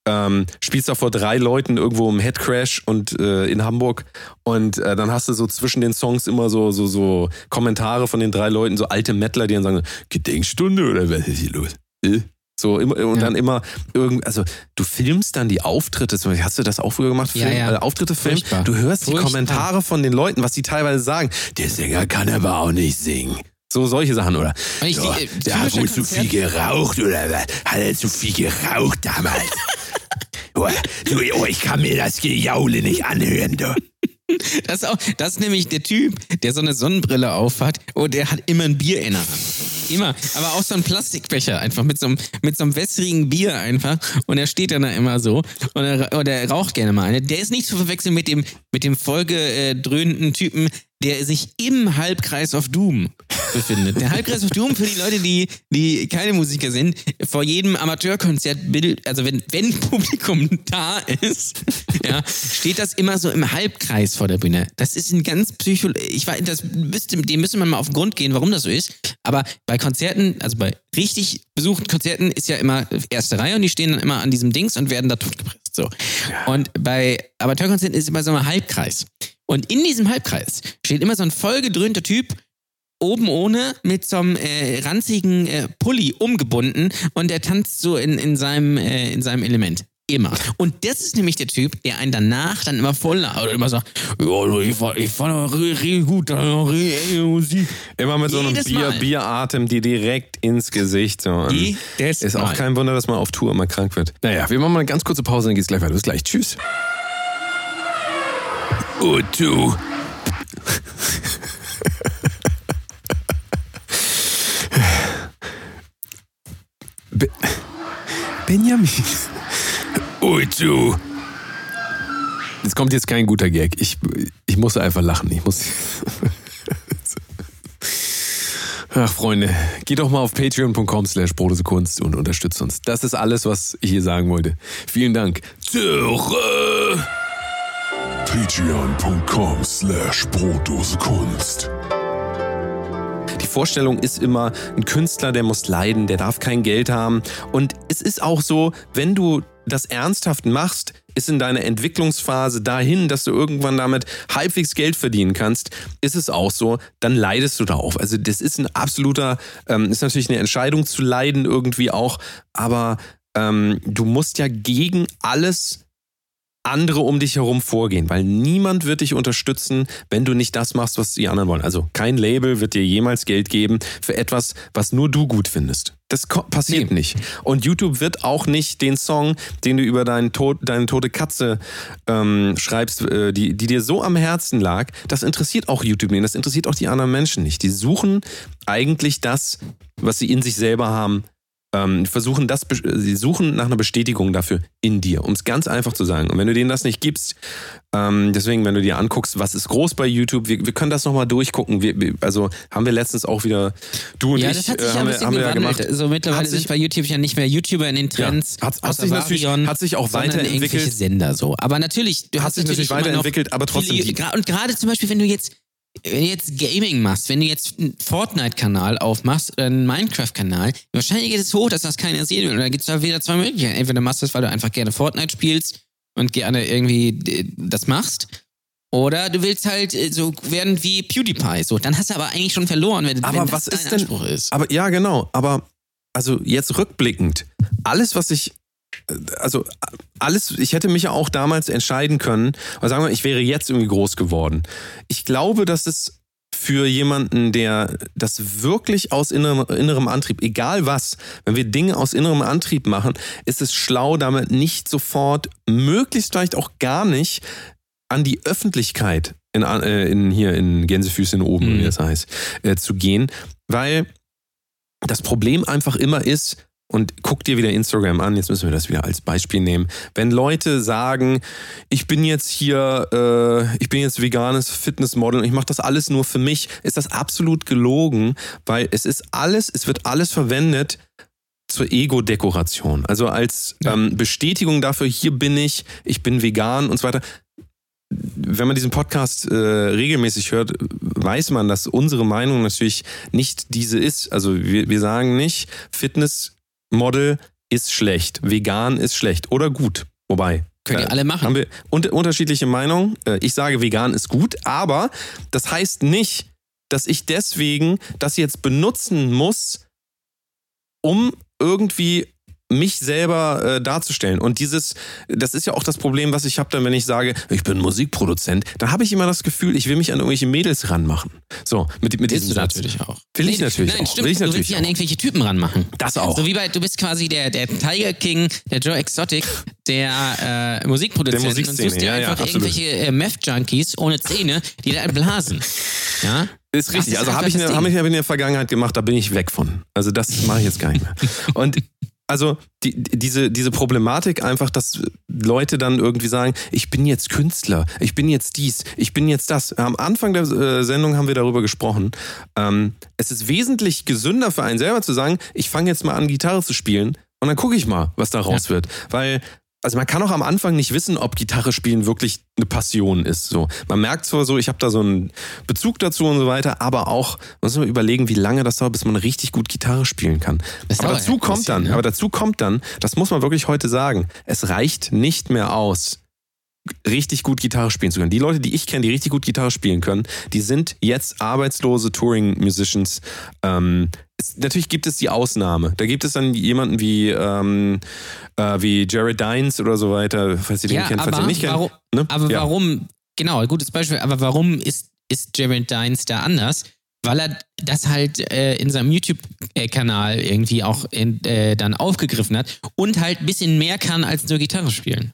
ähm, spielst da vor drei Leuten irgendwo im Headcrash und äh, in Hamburg und äh, dann hast du so zwischen den Songs immer so, so, so Kommentare von den drei Leuten, so alte Metaler, die dann sagen, Gedenkstunde oder was ist hier los? Äh? So immer und Ja. dann immer irgend also du filmst dann die Auftritte, hast du das auch früher gemacht? Ja, Film, ja. Äh, Auftritte filmen. Du hörst die Furchtbar. Kommentare von den Leuten, was die teilweise sagen. Der Sänger kann aber auch nicht singen. So solche Sachen, oder? Ich- Ja, äh, der hat wohl zu viel geraucht oder was? Hat er zu viel geraucht damals? oh, du, oh, ich kann mir das Gejaule nicht anhören, du. Das ist, auch, das ist nämlich der Typ, der so eine Sonnenbrille aufhat und der hat immer ein Bier in der Hand. Immer. Aber auch so ein Plastikbecher einfach mit so einem, mit so einem wässrigen Bier einfach. Und er steht dann da immer so. Und er, und er raucht gerne mal eine. Der ist nicht zu verwechseln mit dem, mit dem vollgedröhnten Typen, der sich im Halbkreis of Doom befindet. Der Halbkreis of Doom für die Leute, die, die keine Musiker sind, vor jedem Amateurkonzert, also wenn, wenn Publikum da ist, ja, steht das immer so im Halbkreis vor der Bühne. Das ist ein ganz psycho, ich weiß, das müsste, dem müsste man mal auf den Grund gehen, warum das so ist. Aber bei Konzerten, also bei richtig besuchten Konzerten ist ja immer erste Reihe und die stehen dann immer an diesem Dings und werden da totgepresst. So. Und bei Amateurkonzerten ist immer so ein Halbkreis. Und in diesem Halbkreis steht immer so ein vollgedröhnter Typ, oben ohne, mit so einem äh, ranzigen äh, Pulli umgebunden und der tanzt so in, in, seinem, äh, in seinem Element. Immer. Und das ist nämlich der Typ, der einen danach dann immer voll oder immer sagt, ja, ich fand, ich fand richtig gut, richtig Musik. Immer mit so einem Jedes Bier, Mal. Bierartem, die direkt ins Gesicht. So. Ist auch Mal. kein Wunder, dass man auf Tour immer krank wird. Naja, wir machen mal eine ganz kurze Pause, dann geht's gleich weiter. Bis gleich. Tschüss. Oh, du. Benjamin. Und du, Es kommt jetzt kein guter Gag. Ich, ich muss einfach lachen. Ich muss. Ach, Freunde, geht doch mal auf patreon.com slash Kunst und unterstützt uns. Das ist alles, was ich hier sagen wollte. Vielen Dank. Töre. Patreon.com slash Brotdosekunst. Die Vorstellung ist immer, ein Künstler, der muss leiden, der darf kein Geld haben. Und es ist auch so, wenn du das ernsthaft machst, ist in deiner Entwicklungsphase dahin, dass du irgendwann damit halbwegs Geld verdienen kannst, ist es auch so, dann leidest du darauf. Also das ist ein absoluter, ähm, ist natürlich eine Entscheidung zu leiden irgendwie auch, aber ähm, du musst ja gegen alles andere um dich herum vorgehen, weil niemand wird dich unterstützen, wenn du nicht das machst, was die anderen wollen. Also kein Label wird dir jemals Geld geben für etwas, was nur du gut findest. Das passiert Nee. nicht. Und YouTube wird auch nicht den Song, den du über deinen Tod, deine tote Katze ähm, schreibst, äh, die, die dir so am Herzen lag, das interessiert auch YouTube nicht. Das interessiert auch die anderen Menschen nicht. Die suchen eigentlich das, was sie in sich selber haben, ähm, versuchen das, be- sie suchen nach einer Bestätigung dafür in dir, um es ganz einfach zu sagen. Und wenn du denen das nicht gibst, ähm, deswegen, wenn du dir anguckst, was ist groß bei YouTube, wir, wir können das nochmal durchgucken. Wir, wir, also haben wir letztens auch wieder, du und Ja, ich, das hat sich äh, ja haben, ein wir, bisschen haben wir ja gemacht. So mittlerweile Hat sich- sind bei YouTube ja nicht mehr YouTuber in den Trends. Ja, hat- hat sich natürlich- hat sich auch weiterentwickelt. Sender so. Aber natürlich, du Hat hast sich natürlich weiterentwickelt, aber trotzdem Viele, und gerade zum Beispiel, wenn du jetzt wenn du jetzt Gaming machst, wenn du jetzt einen Fortnite-Kanal aufmachst oder einen Minecraft-Kanal, wahrscheinlich geht es hoch, dass das keiner sehen will. Und da gibt es da wieder zwei Möglichkeiten. Entweder machst du das, weil du einfach gerne Fortnite spielst und gerne irgendwie äh, das machst. Oder du willst halt äh, so werden wie PewDiePie. So, dann hast du aber eigentlich schon verloren, wenn, Aber wenn das was dein ist denn- Anspruch ist. Aber ja, genau. Aber also jetzt rückblickend, alles, was ich, also alles, ich hätte mich ja auch damals entscheiden können, oder sagen wir, ich wäre jetzt irgendwie groß geworden. Ich glaube, dass es für jemanden, der das wirklich aus innerem, innerem Antrieb, egal was, wenn wir Dinge aus innerem Antrieb machen, ist es schlau, damit nicht sofort, möglichst vielleicht auch gar nicht, an die Öffentlichkeit in, äh, in hier in Gänsefüßchen oben, Mhm. wie das heißt, äh, zu gehen, weil das Problem einfach immer ist, und guck dir wieder Instagram an, jetzt müssen wir das wieder als Beispiel nehmen. Wenn Leute sagen, ich bin jetzt hier, äh, ich bin jetzt veganes Fitnessmodel und ich mache das alles nur für mich, ist das absolut gelogen, weil es ist alles, es wird alles verwendet zur Ego-Dekoration. Also als ähm, Bestätigung dafür, hier bin ich, ich bin vegan und so weiter wenn man diesen Podcast äh, regelmäßig hört, weiß man, dass unsere Meinung natürlich nicht diese ist. Also wir, wir sagen nicht, Fitnessmodel ist schlecht, vegan ist schlecht oder gut. Wobei. Könnt ihr äh, alle machen. Haben wir unter, unterschiedliche Meinungen. Äh, ich sage, vegan ist gut, aber das heißt nicht, dass ich deswegen das jetzt benutzen muss, um irgendwie mich selber äh, darzustellen. Und dieses, das ist ja auch das Problem, was ich habe dann, wenn ich sage, ich bin Musikproduzent, da habe ich immer das Gefühl, ich will mich an irgendwelche Mädels ranmachen. So, mit, mit Willst diesem du Satz. natürlich auch. Will ich natürlich Nein, auch. stimmt. Will ich du willst natürlich dich an irgendwelche Typen ranmachen. Das auch. So wie bei, du bist quasi der, der Tiger King, der Joe Exotic, der äh, Musikproduzent Der und Musikszene, suchst dir ja, ja, einfach absolut. irgendwelche äh, Meth-Junkies ohne Zähne, die da blasen. Ja? Ist richtig. ist also habe ich, der- Ding. hab ich in der Vergangenheit gemacht, da bin ich weg von. Also das mache ich jetzt gar nicht mehr. Und also die, die- diese, diese Problematik einfach, dass Leute dann irgendwie sagen, ich bin jetzt Künstler, ich bin jetzt dies, ich bin jetzt das. Am Anfang der äh, Sendung haben wir darüber gesprochen. Ähm, es ist wesentlich gesünder für einen selber zu sagen, ich fange jetzt mal an, Gitarre zu spielen und dann gucke ich mal, was da raus wird. Weil also man kann auch am Anfang nicht wissen, ob Gitarre spielen wirklich eine Passion ist. So, man merkt zwar so, ich habe da so einen Bezug dazu und so weiter, aber auch muss man überlegen, wie lange das dauert, bis man richtig gut Gitarre spielen kann. Das aber dazu halt kommt bisschen, dann, ne? aber dazu kommt dann, das muss man wirklich heute sagen, es reicht nicht mehr aus, richtig gut Gitarre spielen zu können. Die Leute, die ich kenne, die richtig gut Gitarre spielen können, die sind jetzt arbeitslose Touring-Musicians. Ähm, natürlich gibt es die Ausnahme. Da gibt es dann jemanden wie, ähm, äh, wie Jared Dines oder so weiter, falls ihr den Ja, kennt, falls ihr nicht kennt. warum- ne? Aber ja. warum, genau, gutes Beispiel, aber warum ist, ist Jared Dines da anders? Weil er das halt äh, in seinem YouTube-Kanal irgendwie auch in, äh, dann aufgegriffen hat und halt ein bisschen mehr kann als nur Gitarre spielen.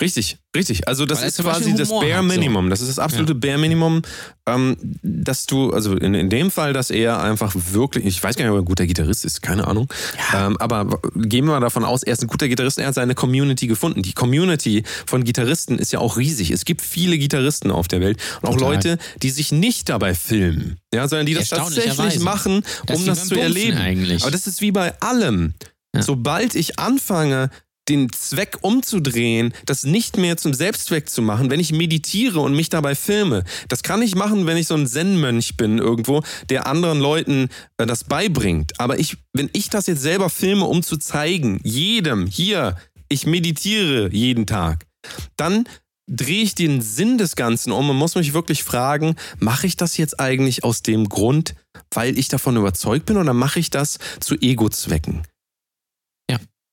Richtig, richtig. Also das er ist quasi das Humor Bare hat, so. Minimum. Das ist das absolute Bare Minimum, ähm, dass du, also in, in dem Fall, dass er einfach wirklich, ich weiß gar nicht, ob er ein guter Gitarrist ist, keine Ahnung. Ähm, aber gehen wir mal davon aus, er ist ein guter Gitarrist, er hat seine Community gefunden. Die Community von Gitarristen ist ja auch riesig. Es gibt viele Gitarristen auf der Welt und auch Total. Leute, die sich nicht dabei filmen, ja, sondern die das tatsächlich machen, Das um das zu erleben. eigentlich. Aber das ist wie bei allem. Ja. Sobald ich anfange, den Zweck umzudrehen, das nicht mehr zum Selbstzweck zu machen, wenn ich meditiere und mich dabei filme. Das kann ich machen, wenn ich so ein Zen-Mönch bin irgendwo, der anderen Leuten äh, das beibringt. Aber ich, wenn ich das jetzt selber filme, um zu zeigen, jedem hier, ich meditiere jeden Tag, dann drehe ich den Sinn des Ganzen um und muss mich wirklich fragen, mache ich das jetzt eigentlich aus dem Grund, weil ich davon überzeugt bin oder mache ich das zu Ego-Zwecken?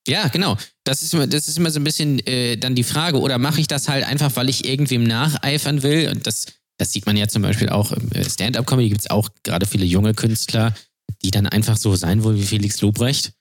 Ja, genau. Das ist immer, das ist immer so ein bisschen äh, dann die Frage. Oder mache ich das halt einfach, weil ich irgendwem nacheifern will? Und das, das sieht man ja zum Beispiel auch im äh, Stand-up-Comedy gibt es auch gerade viele junge Künstler, die dann einfach so sein wollen wie Felix Lobrecht.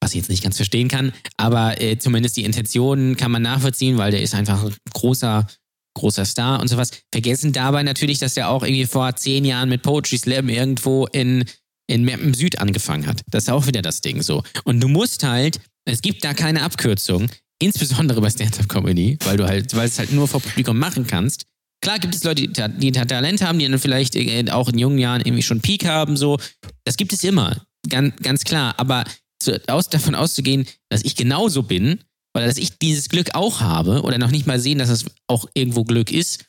Was ich jetzt nicht ganz verstehen kann, aber äh, zumindest die Intentionen kann man nachvollziehen, weil der ist einfach ein großer, großer Star und sowas. Vergessen dabei natürlich, dass der auch irgendwie vor zehn Jahren mit Poetry Slam irgendwo in, in Meppen Süd angefangen hat. Das ist auch wieder das Ding so. Und du musst halt, es gibt da keine Abkürzung, insbesondere bei Stand-Up-Comedy, weil du halt, weil es halt nur vor Publikum machen kannst. Klar gibt es Leute, die, die Ta- Talent haben, die dann vielleicht äh, auch in jungen Jahren irgendwie schon Peak haben, so. Das gibt es immer. Ganz, ganz klar. Aber zu, aus, davon auszugehen, dass ich genauso bin, oder dass ich dieses Glück auch habe, oder noch nicht mal sehen, dass es auch irgendwo Glück ist,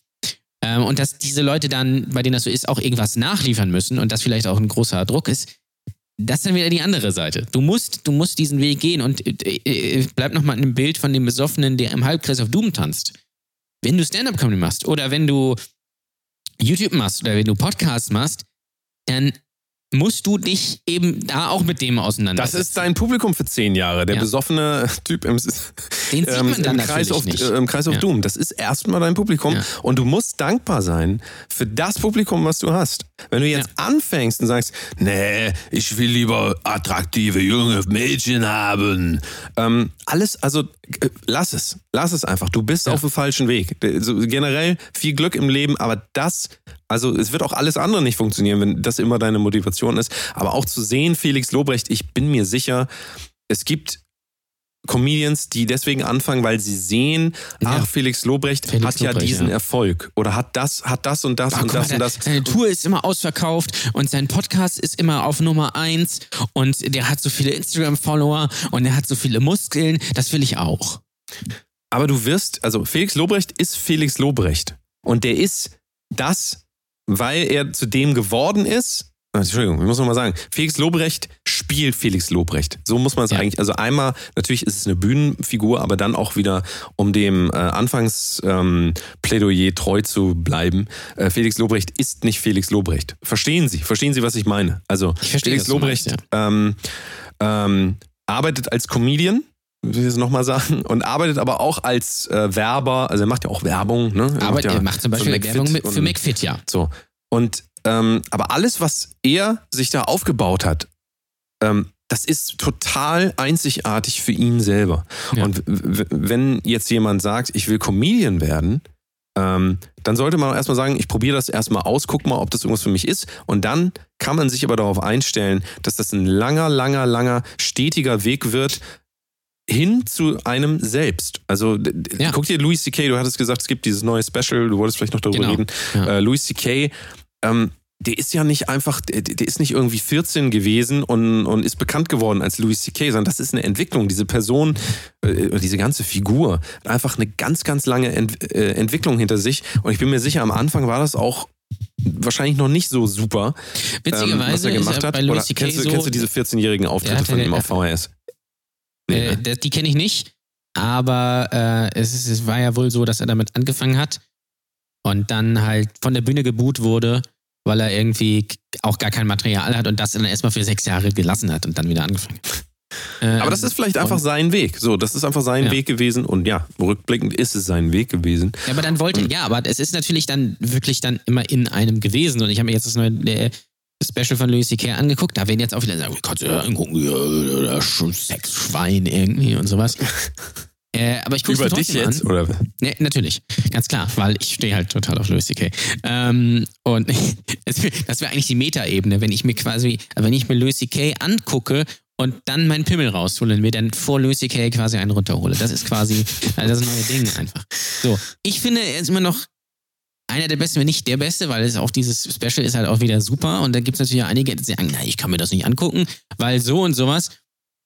ähm, und dass diese Leute dann, bei denen das so ist, auch irgendwas nachliefern müssen und das vielleicht auch ein großer Druck ist, das ist dann wieder die andere Seite. Du musst, du musst diesen Weg gehen und äh, äh, bleib nochmal in dem Bild von dem Besoffenen, der im Halbkreis auf Doom tanzt. Wenn du Stand-Up-Comedy machst oder wenn du YouTube machst oder wenn du Podcasts machst, dann musst du dich eben da auch mit dem Das auseinandersetzen. ist dein Publikum für zehn Jahre, der Ja. besoffene Typ im, Den sieht ähm, man dann im Kreis of, nicht. äh, im Kreis of Ja. Doom. Das ist erstmal dein Publikum Ja. und du musst dankbar sein für das Publikum, was du hast. Wenn du jetzt anfängst und sagst, nee, ich will lieber attraktive junge Mädchen haben, ähm, alles, also lass es, lass es einfach. Du bist Ja. auf dem falschen Weg. So, generell viel Glück im Leben, aber das, also es wird auch alles andere nicht funktionieren, wenn das immer deine Motivation ist. Aber auch zu sehen, Felix Lobrecht, ich bin mir sicher, es gibt Comedians, die deswegen anfangen, weil sie sehen, Ja. ach, Felix Lobrecht Felix hat ja Lobrecht, diesen ja. Erfolg oder hat das, hat das und das Ah, und guck mal, das und das. Seine Tour ist immer ausverkauft und sein Podcast ist immer auf Nummer eins und der hat so viele Instagram-Follower und er hat so viele Muskeln. Das will ich auch. Aber du wirst, also Felix Lobrecht ist Felix Lobrecht. Und der ist das, weil er zu dem geworden ist. Entschuldigung, ich muss noch mal sagen, Felix Lobrecht spielt Felix Lobrecht. So muss man es Ja. eigentlich. Also einmal, natürlich ist es eine Bühnenfigur, aber dann auch wieder, um dem äh, Anfangsplädoyer ähm, treu zu bleiben. Äh, Felix Lobrecht ist nicht Felix Lobrecht. Verstehen Sie? Verstehen Sie, was ich meine? Also Ich verstehe, Felix Lobrecht meinst, ähm, ähm, arbeitet als Comedian, will ich es nochmal sagen, und arbeitet aber auch als äh, Werber, also er macht ja auch Werbung, ne? Er Aber ja er macht zum Beispiel Werbung mit, für McFit, ja. So. Und ähm, aber alles, was er sich da aufgebaut hat, ähm, das ist total einzigartig für ihn selber. Ja. Und wenn jetzt jemand sagt, ich will Comedian werden, ähm, dann sollte man auch erstmal sagen, ich probiere das erstmal aus, guck mal, ob das irgendwas für mich ist. Und dann kann man sich aber darauf einstellen, dass das ein langer, langer, langer, stetiger Weg wird hin zu einem selbst. Also Ja. guck dir Louis C.K., du hattest gesagt, es gibt dieses neue Special, du wolltest vielleicht noch darüber Genau. reden. Ja. Äh, Louis C.K., ähm, der ist ja nicht einfach, der, der ist nicht irgendwie 14 gewesen und, und ist bekannt geworden als Louis C.K., sondern das ist eine Entwicklung. Diese Person, äh, diese ganze Figur hat einfach eine ganz, ganz lange Ent, äh, Entwicklung hinter sich. Und ich bin mir sicher, am Anfang war das auch wahrscheinlich noch nicht so super, ähm, was Witzigerweise er gemacht er hat. bei Oder kennst, du, so, kennst du diese 14-jährigen Auftritte von ihm auf VHS? Nee, äh, ne? die kenne ich nicht, aber äh, es, ist, es war ja wohl so, dass er damit angefangen hat und dann halt von der Bühne geboot wurde, weil er irgendwie auch gar kein Material hat und das dann erstmal für sechs Jahre gelassen hat und dann wieder angefangen hat. Ähm, Aber das ist vielleicht einfach sein Weg. So, das ist einfach sein Ja. Weg gewesen. Und ja, rückblickend ist es sein Weg gewesen. Ja, aber dann wollte, ja, aber es ist natürlich dann wirklich dann immer in einem gewesen. Und ich habe mir jetzt das neue äh, Special von Louis C.K. angeguckt. Da werden jetzt auch wieder sagen, kannst du ja angucken, ja, das Sexschwein irgendwie und sowas. Äh, aber ich gucke Über dich jetzt, an. oder? Ja, natürlich, ganz klar, weil ich stehe halt total auf Louis C.K. Ähm, und das wäre eigentlich die Metaebene, wenn ich mir quasi, wenn ich mir Louis C.K. angucke und dann meinen Pimmel raushole und mir dann vor Louis C.K. quasi einen runterhole. Das ist quasi also das neue Ding einfach. So, ich finde, er ist immer noch einer der besten, wenn nicht der beste, weil es auch dieses Special ist halt auch wieder super und da gibt es natürlich auch einige, die sagen, na, ich kann mir das nicht angucken, weil so und sowas.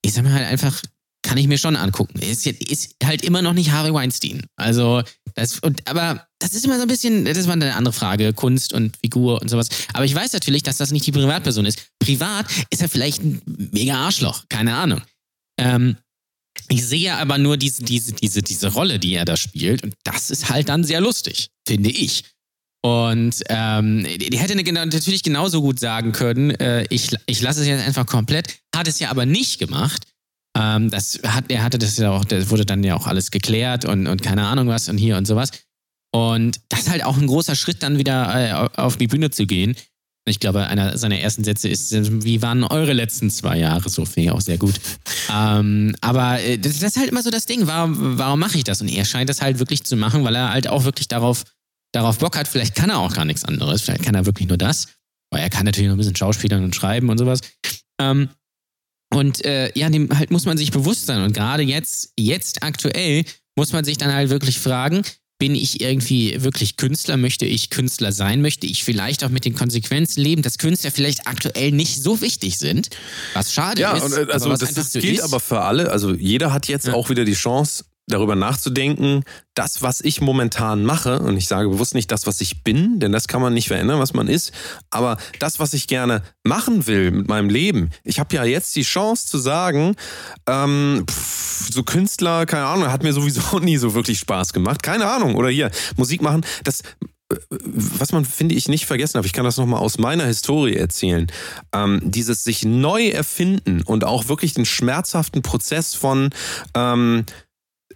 Ich sag mir halt einfach, kann ich mir schon angucken. Ist, ist halt immer noch nicht Harvey Weinstein. Also, das, und, aber das ist immer so ein bisschen, das war eine andere Frage, Kunst und Figur und sowas. Aber ich weiß natürlich, dass das nicht die Privatperson ist. Privat ist er vielleicht ein mega Arschloch, keine Ahnung. Ähm, ich sehe aber nur diese, diese, diese, diese Rolle, die er da spielt. Und das ist halt dann sehr lustig, finde ich. Und ähm, die hätte natürlich genauso gut sagen können, äh, ich, ich lasse es jetzt einfach komplett, hat es ja aber nicht gemacht. Ähm, das hat, er hatte das ja auch, das wurde dann ja auch alles geklärt und, und keine Ahnung was und hier und sowas. Und das ist halt auch ein großer Schritt, dann wieder äh, auf die Bühne zu gehen. Ich glaube, einer seiner ersten Sätze ist, wie waren eure letzten zwei Jahre? So finde ich auch sehr gut. Ähm, aber äh, das, das, ist halt immer so das Ding. Warum, warum mache ich das? Und er scheint das halt wirklich zu machen, weil er halt auch wirklich darauf darauf Bock hat, vielleicht kann er auch gar nichts anderes, vielleicht kann er wirklich nur das, weil er kann natürlich noch ein bisschen Schauspielern und schreiben und sowas. Ähm, und äh, ja, dem halt muss man sich bewusst sein. Und gerade jetzt, jetzt aktuell, muss man sich dann halt wirklich fragen, bin ich irgendwie wirklich Künstler? Möchte ich Künstler sein? Möchte ich vielleicht auch mit den Konsequenzen leben, dass Künstler vielleicht aktuell nicht so wichtig sind? Was schade ja, ist. Ja, und also das, das gilt ist. aber für alle. Also jeder hat jetzt ja. auch wieder die Chance, darüber nachzudenken, das, was ich momentan mache, und ich sage bewusst nicht das, was ich bin, denn das kann man nicht verändern, was man ist, aber das, was ich gerne machen will mit meinem Leben. Ich habe ja jetzt die Chance zu sagen, ähm, pff, so Künstler, keine Ahnung, hat mir sowieso nie so wirklich Spaß gemacht. Keine Ahnung. Oder hier, Musik machen, das was man, finde ich, nicht vergessen darf, ich kann das nochmal aus meiner Historie erzählen, ähm, dieses sich neu erfinden und auch wirklich den schmerzhaften Prozess von ähm,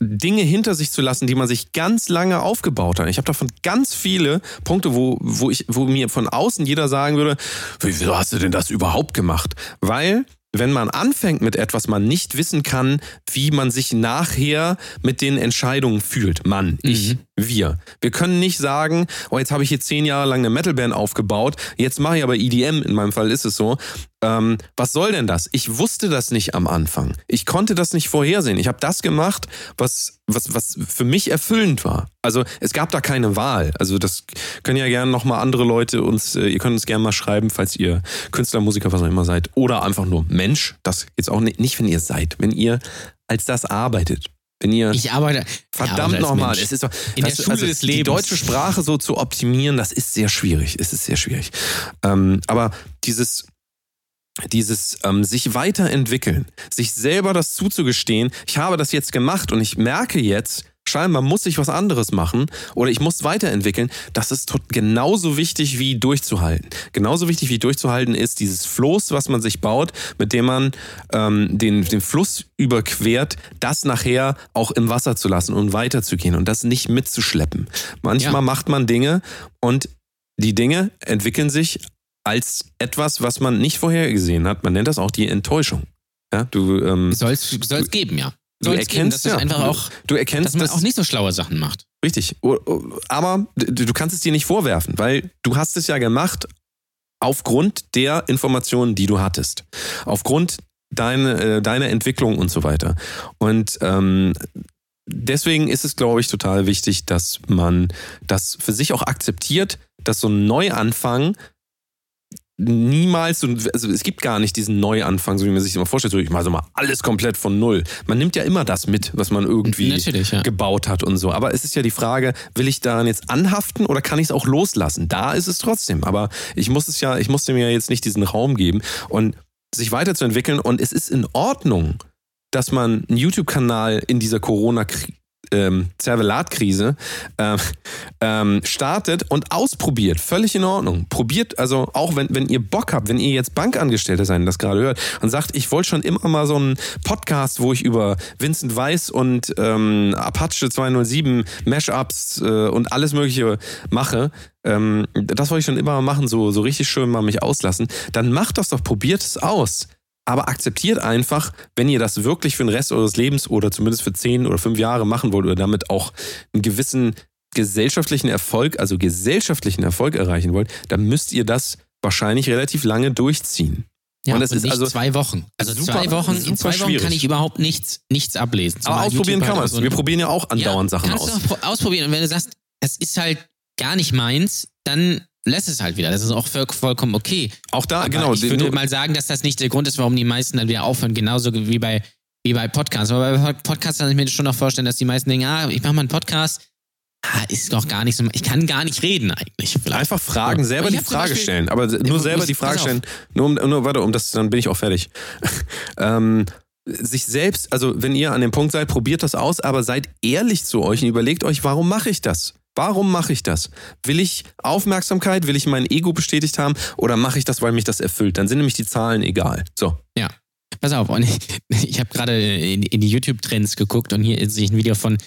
Dinge hinter sich zu lassen, die man sich ganz lange aufgebaut hat. Ich habe davon ganz viele Punkte, wo, wo, ich, wo mir von außen jeder sagen würde, wieso hast du denn das überhaupt gemacht? Weil wenn man anfängt mit etwas, man nicht wissen kann, wie man sich nachher mit den Entscheidungen fühlt. Man, ich, mhm. Wir. Wir können nicht sagen, oh, jetzt habe ich hier zehn Jahre lang eine Metalband aufgebaut, jetzt mache ich aber EDM, in meinem Fall ist es so. Ähm, was soll denn das? Ich wusste das nicht am Anfang. Ich konnte das nicht vorhersehen. Ich habe das gemacht, was, was, was für mich erfüllend war. Also es gab da keine Wahl. Also das können ja gerne nochmal andere Leute uns, äh, ihr könnt uns gerne mal schreiben, falls ihr Künstler, Musiker, was auch immer seid. Oder einfach nur Mensch. Das jetzt auch nicht, nicht wenn ihr seid, wenn ihr als das arbeitet. Wenn ihr ich arbeite verdammt nochmal, es ist doch, in der Schule also des Lebens. Die deutsche Sprache so zu optimieren, das ist sehr schwierig. Es ist sehr schwierig. Ähm, aber dieses dieses ähm, sich weiterentwickeln, sich selber das zuzugestehen, ich habe das jetzt gemacht und ich merke jetzt, scheinbar muss ich was anderes machen oder ich muss weiterentwickeln, das ist genauso wichtig wie durchzuhalten. Genauso wichtig wie durchzuhalten ist dieses Floß, was man sich baut, mit dem man ähm, den, den Fluss überquert, das nachher auch im Wasser zu lassen und weiterzugehen und das nicht mitzuschleppen. Manchmal ja. macht man Dinge und die Dinge entwickeln sich als etwas, was man nicht vorhergesehen hat. Man nennt das auch die Enttäuschung. Ja, du ähm, soll es geben, ja. Du erkennst ja, einfach auch, du erkennst, dass man auch nicht so schlaue Sachen macht. Richtig, aber du kannst es dir nicht vorwerfen, weil du hast es ja gemacht aufgrund der Informationen, die du hattest, aufgrund deine, äh, deiner Entwicklung und so weiter. Und ähm, deswegen ist es, glaube ich, total wichtig, dass man das für sich auch akzeptiert, dass so ein Neuanfang niemals, also es gibt gar nicht diesen Neuanfang, so wie man sich immer vorstellt, so ich mache so mal alles komplett von null. Man nimmt ja immer das mit, was man irgendwie ja. gebaut hat und so. Aber es ist ja die Frage, will ich daran jetzt anhaften oder kann ich es auch loslassen? Da ist es trotzdem. Aber ich muss es ja, ich musste mir ja jetzt nicht diesen Raum geben und sich weiterzuentwickeln und es ist in Ordnung, dass man einen YouTube-Kanal in dieser Corona-Krise ähm, Zervelatkrise äh, ähm, startet und ausprobiert. Völlig in Ordnung. Probiert, also auch wenn, wenn ihr Bock habt, wenn ihr jetzt Bankangestellte seid und das gerade hört und sagt, ich wollte schon immer mal so einen Podcast, wo ich über Vincent Weiss und ähm, Apache 207 Mashups äh, und alles Mögliche mache, ähm, das wollte ich schon immer mal machen, so, so richtig schön mal mich auslassen, dann macht das doch, probiert es aus. Aber akzeptiert einfach, wenn ihr das wirklich für den Rest eures Lebens oder zumindest für zehn oder fünf Jahre machen wollt oder damit auch einen gewissen gesellschaftlichen Erfolg, also gesellschaftlichen Erfolg erreichen wollt, dann müsst ihr das wahrscheinlich relativ lange durchziehen. Ja, Und und es ist also zwei Wochen. Also super- zwei Wochen, in zwei Wochen schwierig. kann ich überhaupt nichts, nichts ablesen. Aber Zumal ausprobieren YouTube kann man es. Wir probieren ja auch andauernd ja, Sachen aus. Du auch pro- ausprobieren. Und wenn du sagst, das ist halt gar nicht meins, dann lässt es halt wieder. Das ist auch voll, vollkommen okay. Auch da, Aber genau. ich würde mal sagen, dass das nicht der Grund ist, warum die meisten dann wieder aufhören. Genauso wie bei, wie bei Podcasts. Aber bei Podcasts kann ich mir schon noch vorstellen, dass die meisten denken, ah, ich mache mal einen Podcast. Ah, ist doch gar nicht so. Ich kann gar nicht reden eigentlich. Vielleicht. Einfach fragen, selber die Frage Beispiel- stellen. Aber nur selber die Frage stellen. Nur, nur warte, um das, dann bin ich auch fertig. ähm, sich selbst, also wenn ihr an dem Punkt seid, probiert das aus, aber seid ehrlich zu euch und überlegt euch, warum mache ich das? Warum mache ich das? Will ich Aufmerksamkeit? Will ich mein Ego bestätigt haben? Oder mache ich das, weil mich das erfüllt? Dann sind nämlich die Zahlen egal. So. Pass auf, und ich, ich habe gerade in, in die YouTube-Trends geguckt und hier sehe ich ein Video von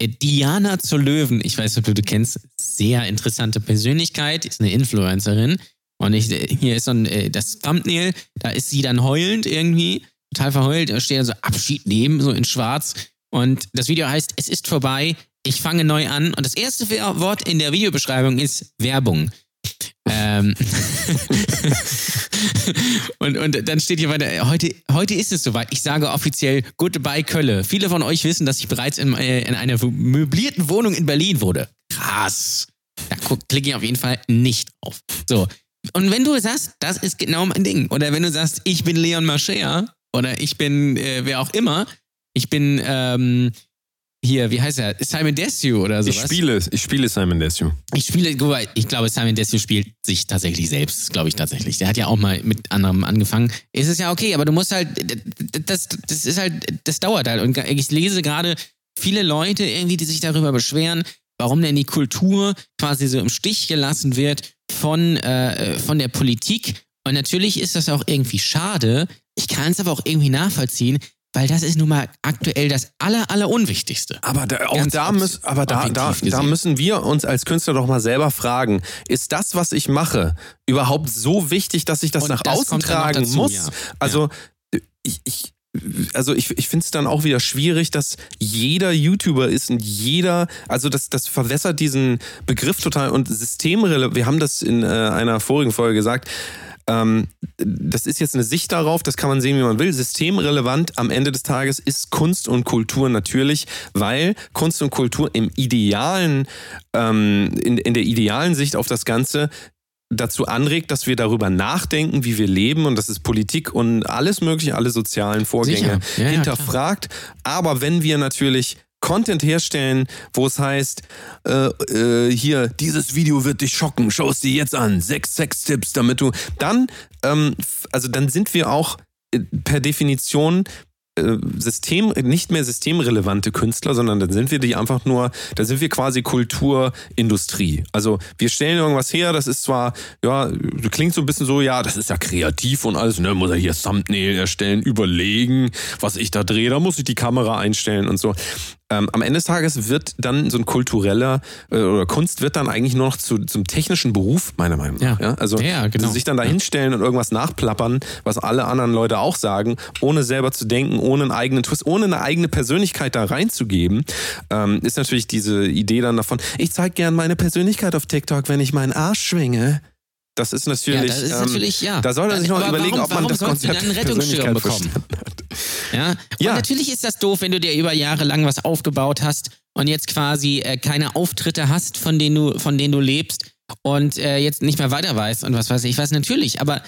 Diana zur Löwen. Ich weiß nicht, ob du die kennst. Sehr interessante Persönlichkeit, ist eine Influencerin. Und ich, hier ist so ein, äh, das Thumbnail, da ist sie dann heulend irgendwie, total verheult. Da steht dann so Abschied nehmen, so in schwarz. Und das Video heißt, es ist vorbei, ich fange neu an. Und das erste Wort in der Videobeschreibung ist Werbung. Ähm und, und dann steht hier weiter, heute, heute ist es soweit. Ich sage offiziell Goodbye Kölle. Viele von euch wissen, dass ich bereits in, äh, in einer möblierten Wohnung in Berlin wurde. Krass. Da klicke ich auf jeden Fall nicht drauf. So. Und wenn du sagst, das ist genau mein Ding, oder wenn du sagst, ich bin Leon Mascher, oder ich bin äh, wer auch immer, ich bin ähm, hier, wie heißt er? Simon Desue oder sowas. Ich spiele, ich spiele Simon Desue. Ich spiele, ich glaube, Simon Desue spielt sich tatsächlich selbst, glaube ich tatsächlich. Der hat ja auch mal mit anderem angefangen. Es ist ja okay, aber du musst halt, das, das ist halt, das dauert halt. Und ich lese gerade viele Leute irgendwie, die sich darüber beschweren, warum denn die Kultur quasi so im Stich gelassen wird von, äh, von der Politik. Und natürlich ist das auch irgendwie schade. Ich kann es aber auch irgendwie nachvollziehen, weil das ist nun mal aktuell das aller, aller Unwichtigste. Aber da, auch Ganz da, müssen, aber da, da, da müssen wir uns als Künstler doch mal selber fragen, ist das, was ich mache, überhaupt so wichtig, dass ich das Und nach das außen tragen dazu, muss? ja. Also ich, ich also ich, ich finde es dann auch wieder schwierig, dass jeder YouTuber ist und jeder, also das, das verwässert diesen Begriff total und systemrelevant. Wir haben das in äh, einer vorigen Folge gesagt. Ähm, das ist jetzt eine Sicht darauf, das kann man sehen, wie man will. Systemrelevant am Ende des Tages ist Kunst und Kultur natürlich, weil Kunst und Kultur im idealen, ähm, in, in der idealen Sicht auf das Ganze dazu anregt, dass wir darüber nachdenken, wie wir leben und das ist Politik und alles mögliche, alle sozialen Vorgänge. Ja, hinterfragt. Aber wenn wir natürlich Content herstellen, wo es heißt, äh, äh, hier, dieses Video wird dich schocken, schau es dir jetzt an, sechs Sextipps, damit du, dann, ähm, also dann sind wir auch äh, per Definition äh, System, nicht mehr systemrelevante Künstler, sondern dann sind wir die einfach nur, da sind wir quasi Kulturindustrie. Also wir stellen irgendwas her, das ist zwar, ja, klingt so ein bisschen so, ja, das ist ja kreativ und alles, ne, muss er hier Thumbnail erstellen, überlegen, was ich da drehe, da muss ich die Kamera einstellen und so. Ähm, am Ende des Tages wird dann so ein kultureller äh, oder Kunst wird dann eigentlich nur noch zu, zum technischen Beruf, meiner Meinung nach. Ja. Ja. Also Ja, genau. sich dann da hinstellen und irgendwas nachplappern, was alle anderen Leute auch sagen, ohne selber zu denken, ohne einen eigenen Twist, ohne eine eigene Persönlichkeit da reinzugeben, ähm, ist natürlich diese Idee dann davon, ich zeige gern meine Persönlichkeit auf TikTok, wenn ich meinen Arsch schwinge. Das ist natürlich. Ja, das ist ähm, natürlich, ja. Da soll er sich noch Aber überlegen, warum, ob man warum das sollst du Konzept dann einen Rettungsschirm bekommen? Ja? Und Ja. natürlich ist das doof, wenn du dir über Jahre lang was aufgebaut hast und jetzt quasi äh, keine Auftritte hast, von denen du, von denen du lebst und äh, jetzt nicht mehr weiter weißt und was weiß ich was. Natürlich, aber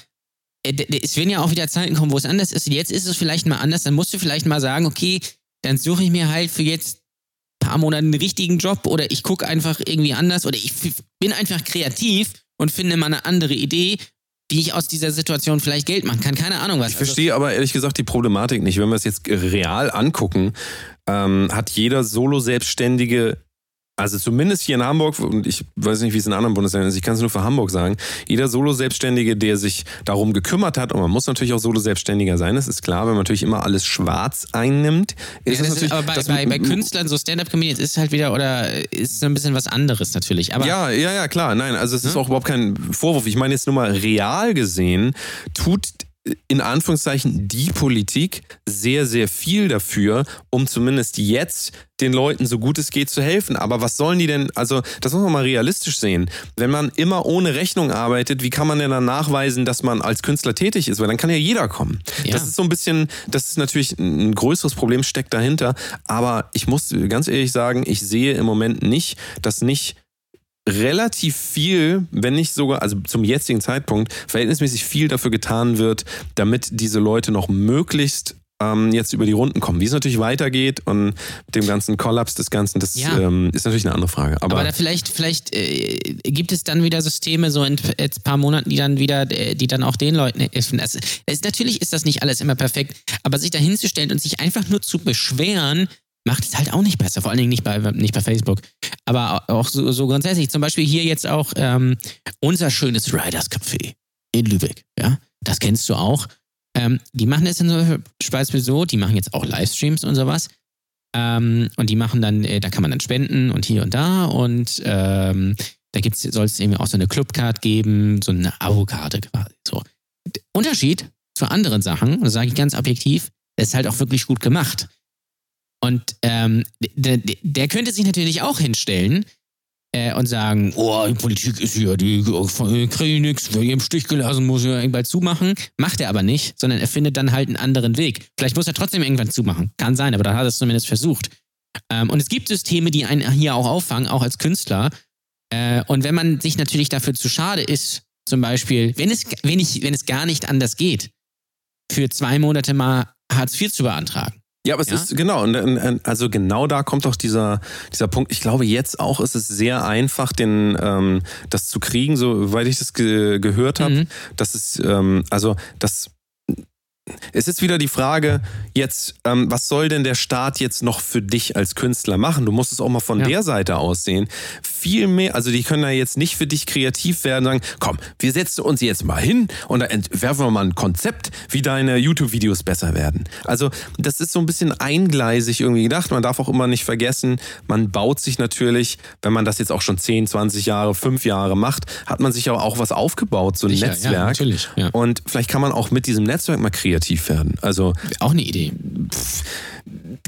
äh, es werden ja auch wieder Zeiten kommen, wo es anders ist. Jetzt ist es vielleicht mal anders. Dann musst du vielleicht mal sagen, okay, dann suche ich mir halt für jetzt ein paar Monate einen richtigen Job oder ich gucke einfach irgendwie anders oder ich bin einfach kreativ und finde mal eine andere Idee, wie ich aus dieser Situation vielleicht Geld machen kann. Keine Ahnung was. Ich verstehe aber ehrlich gesagt die Problematik nicht. Wenn wir es jetzt real angucken, ähm, hat jeder Solo-Selbstständige, also zumindest hier in Hamburg, und ich weiß nicht, wie es in anderen Bundesländern ist, ich kann es nur für Hamburg sagen, jeder Solo-Selbstständige, der sich darum gekümmert hat, und man muss natürlich auch Solo-Selbstständiger sein, das ist klar, wenn man natürlich immer alles schwarz einnimmt, ist Ja, es das ist, natürlich... aber bei, das- bei, bei Künstlern, so Stand-Up-Comedians ist halt wieder, oder ist so ein bisschen was anderes natürlich. Aber Ja, ja, ja, klar. Nein, also es ist auch überhaupt kein Vorwurf. Ich meine jetzt nur mal real gesehen, tut in Anführungszeichen die Politik sehr, sehr viel dafür, um zumindest jetzt den Leuten so gut es geht zu helfen. Aber was sollen die denn, also das muss man mal realistisch sehen. Wenn man immer ohne Rechnung arbeitet, wie kann man denn dann nachweisen, dass man als Künstler tätig ist? Weil dann kann ja jeder kommen. Ja. Das ist so ein bisschen, das ist natürlich ein größeres Problem, steckt dahinter. Aber ich muss ganz ehrlich sagen, ich sehe im Moment nicht, dass nicht relativ viel, wenn nicht sogar, also zum jetzigen Zeitpunkt, verhältnismäßig viel dafür getan wird, damit diese Leute noch möglichst ähm, jetzt über die Runden kommen. Wie es natürlich weitergeht und mit dem ganzen Kollaps des Ganzen, das Ja. ähm, ist natürlich eine andere Frage. Aber, Aber vielleicht, vielleicht äh, gibt es dann wieder Systeme so in jetzt ein paar Monaten, die dann wieder, äh, die dann auch den Leuten helfen. Das, es, natürlich ist das nicht alles immer perfekt, aber sich da hinzustellen und sich einfach nur zu beschweren, macht es halt auch nicht besser. Vor allen Dingen nicht bei, nicht bei Facebook. Aber auch so, so grundsätzlich. Zum Beispiel hier jetzt auch ähm, unser schönes Riders Café in Lübeck. Ja, das kennst du auch. Ähm, die machen in so Beispiel so, die machen jetzt auch Livestreams und sowas. Ähm, und die machen dann, äh, da kann man dann spenden und hier und da und ähm, da soll es eben auch so eine Clubcard geben, so eine Abo-Karte quasi. So. Unterschied zu anderen Sachen, das sage ich ganz objektiv, das ist halt auch wirklich gut gemacht. Und ähm, der, der- könnte sich natürlich auch hinstellen äh, und sagen, oh, die Politik ist hier, die kriegen nichts, wer hier im Stich gelassen, muss ja irgendwann zumachen. Macht er aber nicht, sondern er findet dann halt einen anderen Weg. Vielleicht muss er trotzdem irgendwann zumachen. Kann sein, aber dann hat er es zumindest versucht. Ähm, und es gibt Systeme, die einen hier auch auffangen, auch als Künstler. Äh, und wenn man sich natürlich dafür zu schade ist, zum Beispiel, wenn es, wenn ich, wenn es gar nicht anders geht, für zwei Monate mal Hartz IV zu beantragen. Ja, aber es Ja? ist genau, also genau da kommt doch dieser, dieser Punkt. Ich glaube, jetzt auch ist es sehr einfach, den, ähm, das zu kriegen, soweit ich das ge gehört habe. Mhm. Das ist, ähm, also das es ist wieder die Frage, jetzt, ähm, was soll denn der Staat jetzt noch für dich als Künstler machen? Du musst es auch mal von Ja. der Seite aus sehen. Viel mehr, also die können ja jetzt nicht für dich kreativ werden und sagen, komm, wir setzen uns jetzt mal hin und da entwerfen wir mal ein Konzept, wie deine YouTube-Videos besser werden. Also das ist so ein bisschen eingleisig irgendwie gedacht. Man darf auch immer nicht vergessen, man baut sich natürlich, wenn man das jetzt auch schon 10, 20 Jahre, 5 Jahre macht, hat man sich aber auch was aufgebaut, so ein Sicher, ja, Netzwerk. natürlich, ja. Und vielleicht kann man auch mit diesem Netzwerk mal kreativ werden. Also Auch eine Idee.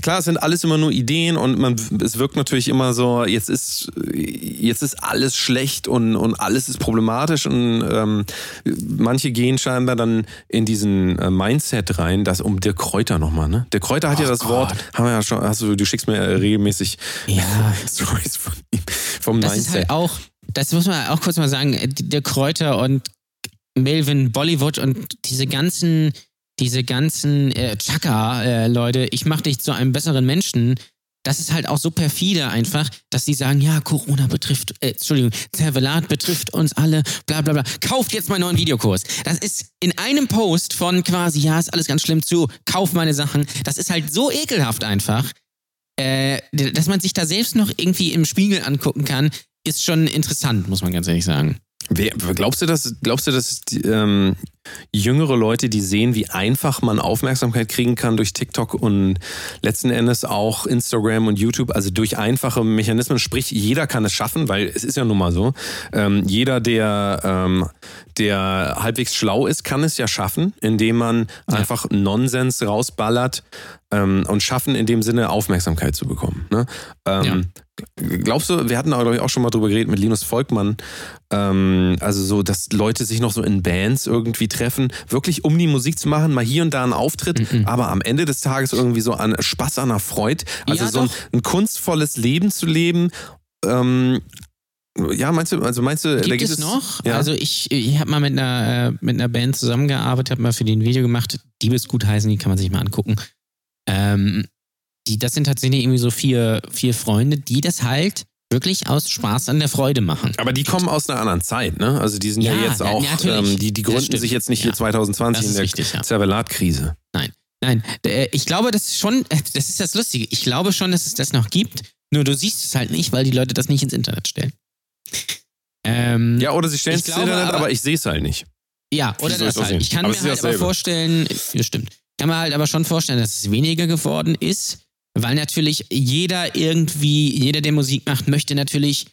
klar, es sind alles immer nur Ideen und man, es wirkt natürlich immer so, jetzt ist, jetzt ist alles schlecht und, und alles ist problematisch und ähm, manche gehen scheinbar dann in diesen äh, Mindset rein, das um der Kräuter nochmal, ne? Der Kräuter hat ja das Wort, haben wir ja schon, hast du, du schickst mir äh, regelmäßig Ja. Stories von ihm, vom Das ist Mindset. halt auch, das muss man auch kurz mal sagen, der Kräuter und Melvin Bollywood und diese ganzen, diese ganzen äh, Chaka-Leute, ich mach dich zu einem besseren Menschen. Das ist halt auch so perfide einfach, dass die sagen, ja, Corona betrifft, äh, Entschuldigung, Zervelat betrifft uns alle, bla bla bla. Kauft jetzt meinen neuen Videokurs. Das ist in einem Post von quasi, ja, ist alles ganz schlimm zu, kauf meine Sachen. Das ist halt so ekelhaft einfach, äh, dass man sich da selbst noch irgendwie im Spiegel angucken kann, ist schon interessant, muss man ganz ehrlich sagen. Wer, glaubst du, dass, glaubst du, dass ähm, jüngere Leute, die sehen, wie einfach man Aufmerksamkeit kriegen kann durch TikTok und letzten Endes auch Instagram und YouTube, also durch einfache Mechanismen, sprich, jeder kann es schaffen, weil es ist ja nun mal so, ähm, jeder, der, ähm, der halbwegs schlau ist, kann es ja schaffen, indem man einfach Nonsens rausballert ähm, und schaffen, in dem Sinne Aufmerksamkeit zu bekommen. Ne? Ähm, Glaubst du, wir hatten glaube ich, auch schon mal drüber geredet mit Linus Volkmann, ähm, also so, dass Leute sich noch so in Bands irgendwie treffen, wirklich um die Musik zu machen, mal hier und da einen Auftritt, aber am Ende des Tages irgendwie so an Spaß an der Freude, also Ja, so ein, ein kunstvolles Leben zu leben. Ähm, ja, meinst du, also meinst du, da Gibt es noch? Ja. Also ich, ich habe mal mit einer, äh, mit einer Band zusammengearbeitet, habe mal für den Video gemacht, Diebesgut heißen, die kann man sich mal angucken. Ähm, die, das sind tatsächlich irgendwie so vier, vier Freunde, die das halt wirklich aus Spaß an der Freude machen. aber die kommen aus einer anderen Zeit, ne? Also die sind ja, Ja, jetzt auch, ähm, die, die gründen sich jetzt nicht hier Ja. 2020 Das in der richtig, ja. Zervelat-Krise. Nein, äh, ich glaube, das ist schon, äh, das ist das Lustige. Ich glaube schon, dass es das noch gibt, nur du siehst es halt nicht, weil die Leute das nicht ins Internet stellen. Ähm, Ja, oder sie stellen es ins Internet, aber, aber- ich sehe es halt nicht. Ja, oder das halt. sehen? Ich kann Aber mir halt aber vorstellen, ja, stimmt. Ich kann mir halt aber schon vorstellen, dass es weniger geworden ist, weil natürlich jeder irgendwie, jeder, der Musik macht, möchte natürlich,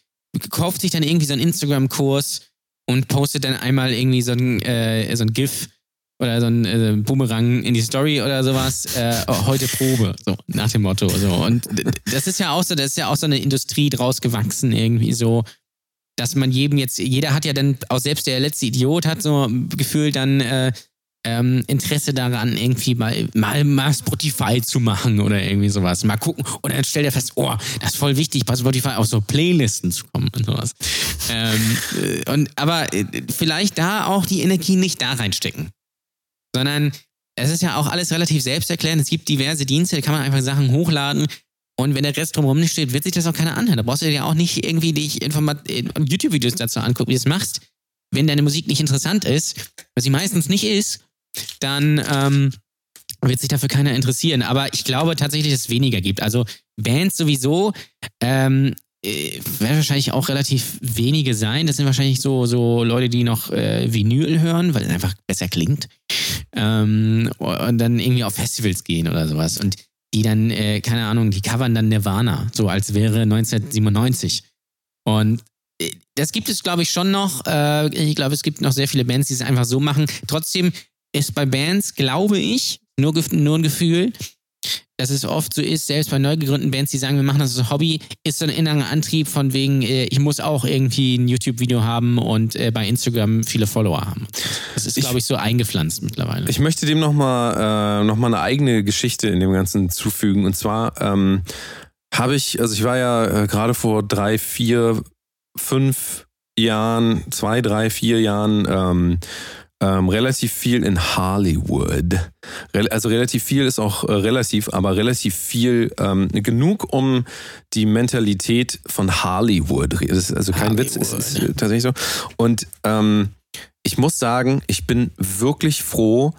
kauft sich dann irgendwie so einen Instagram-Kurs und postet dann einmal irgendwie so ein, äh, so ein GIF oder so ein äh, Boomerang in die Story oder sowas, äh, heute Probe, so nach dem Motto. So. Und das ist ja auch so, das ist ja auch so eine Industrie draus gewachsen, irgendwie so, dass man jedem jetzt, jeder hat ja dann, auch selbst der letzte Idiot hat so Gefühl dann äh, ähm, Interesse daran, irgendwie mal, mal, mal Spotify zu machen oder irgendwie sowas. Mal gucken. Und dann stellt er fest, oh, das ist voll wichtig, bei Spotify auf so Playlisten zu kommen und sowas. ähm, äh, und, aber äh, vielleicht da auch die Energie nicht da reinstecken. Sondern es ist ja auch alles relativ selbsterklärend. Es gibt diverse Dienste, da kann man einfach Sachen hochladen. Und wenn der Rest drumherum nicht steht, wird sich das auch keiner anhören. Da brauchst du dir ja auch nicht irgendwie dich äh, YouTube-Videos dazu angucken, wie du es machst. Wenn deine Musik nicht interessant ist, was sie meistens nicht ist, dann ähm, wird sich dafür keiner interessieren. Aber ich glaube tatsächlich, dass es weniger gibt. Also Bands sowieso ähm, äh, werden wahrscheinlich auch relativ wenige sein. Das sind wahrscheinlich so, so Leute, die noch äh, Vinyl hören, weil es einfach besser klingt. Ähm, und dann irgendwie auf Festivals gehen oder sowas. Und die dann, äh, keine Ahnung, die covern dann Nirvana, so als wäre 1997. Und äh, das gibt es, glaube ich, schon noch. Äh, ich glaube, es gibt noch sehr viele Bands, die es einfach so machen. Trotzdem ist bei Bands, glaube ich, nur, nur ein Gefühl, dass es oft so ist, selbst bei neu gegründeten Bands, die sagen, wir machen das als Hobby, ist so ein innerer Antrieb von wegen, äh, ich muss auch irgendwie ein YouTube-Video haben und äh, bei Instagram viele Follower haben. Das ist, glaube ich, so eingepflanzt mittlerweile. Ich möchte dem nochmal äh, noch eine eigene Geschichte in dem Ganzen zufügen. Und zwar ähm, habe ich, also ich war ja äh, gerade vor drei, vier, fünf Jahren, zwei, drei, vier Jahren ähm, ähm, relativ viel in Hollywood. Re also relativ viel ist auch äh, relativ, aber relativ viel ähm, genug, um die Mentalität von Hollywood. Das ist also kein Hollywood. Witz, es ist tatsächlich so. Und ähm, ich muss sagen, ich bin wirklich froh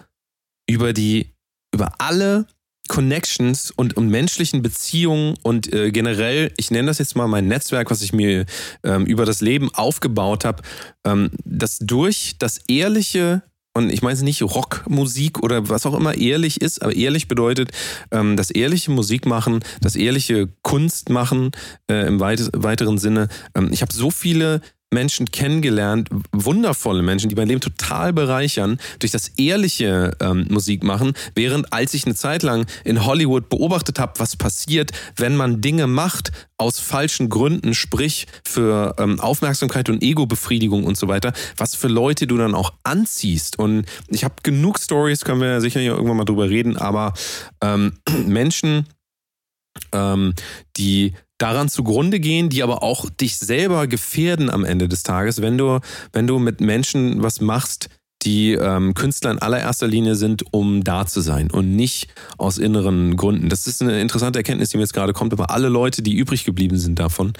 über die, über alle Connections und, und menschlichen Beziehungen und äh, generell, ich nenne das jetzt mal mein Netzwerk, was ich mir ähm, über das Leben aufgebaut habe, ähm, das durch das ehrliche und ich meine nicht Rockmusik oder was auch immer ehrlich ist, aber ehrlich bedeutet ähm, das ehrliche Musik machen, das ehrliche Kunst machen äh, im weit weiteren Sinne. Ähm, ich habe so viele Menschen kennengelernt, wundervolle Menschen, die mein Leben total bereichern, durch das ehrliche ähm, Musik machen, während als ich eine Zeit lang in Hollywood beobachtet habe, was passiert, wenn man Dinge macht aus falschen Gründen, sprich für ähm, Aufmerksamkeit und Ego-Befriedigung und so weiter, was für Leute du dann auch anziehst. Und ich habe genug Stories, können wir sicher hier irgendwann mal drüber reden, aber ähm, Menschen, ähm, die daran zugrunde gehen, die aber auch dich selber gefährden am Ende des Tages, wenn du, wenn du mit Menschen was machst, die ähm, Künstler in allererster Linie sind, um da zu sein und nicht aus inneren Gründen. Das ist eine interessante Erkenntnis, die mir jetzt gerade kommt, aber alle Leute, die übrig geblieben sind davon,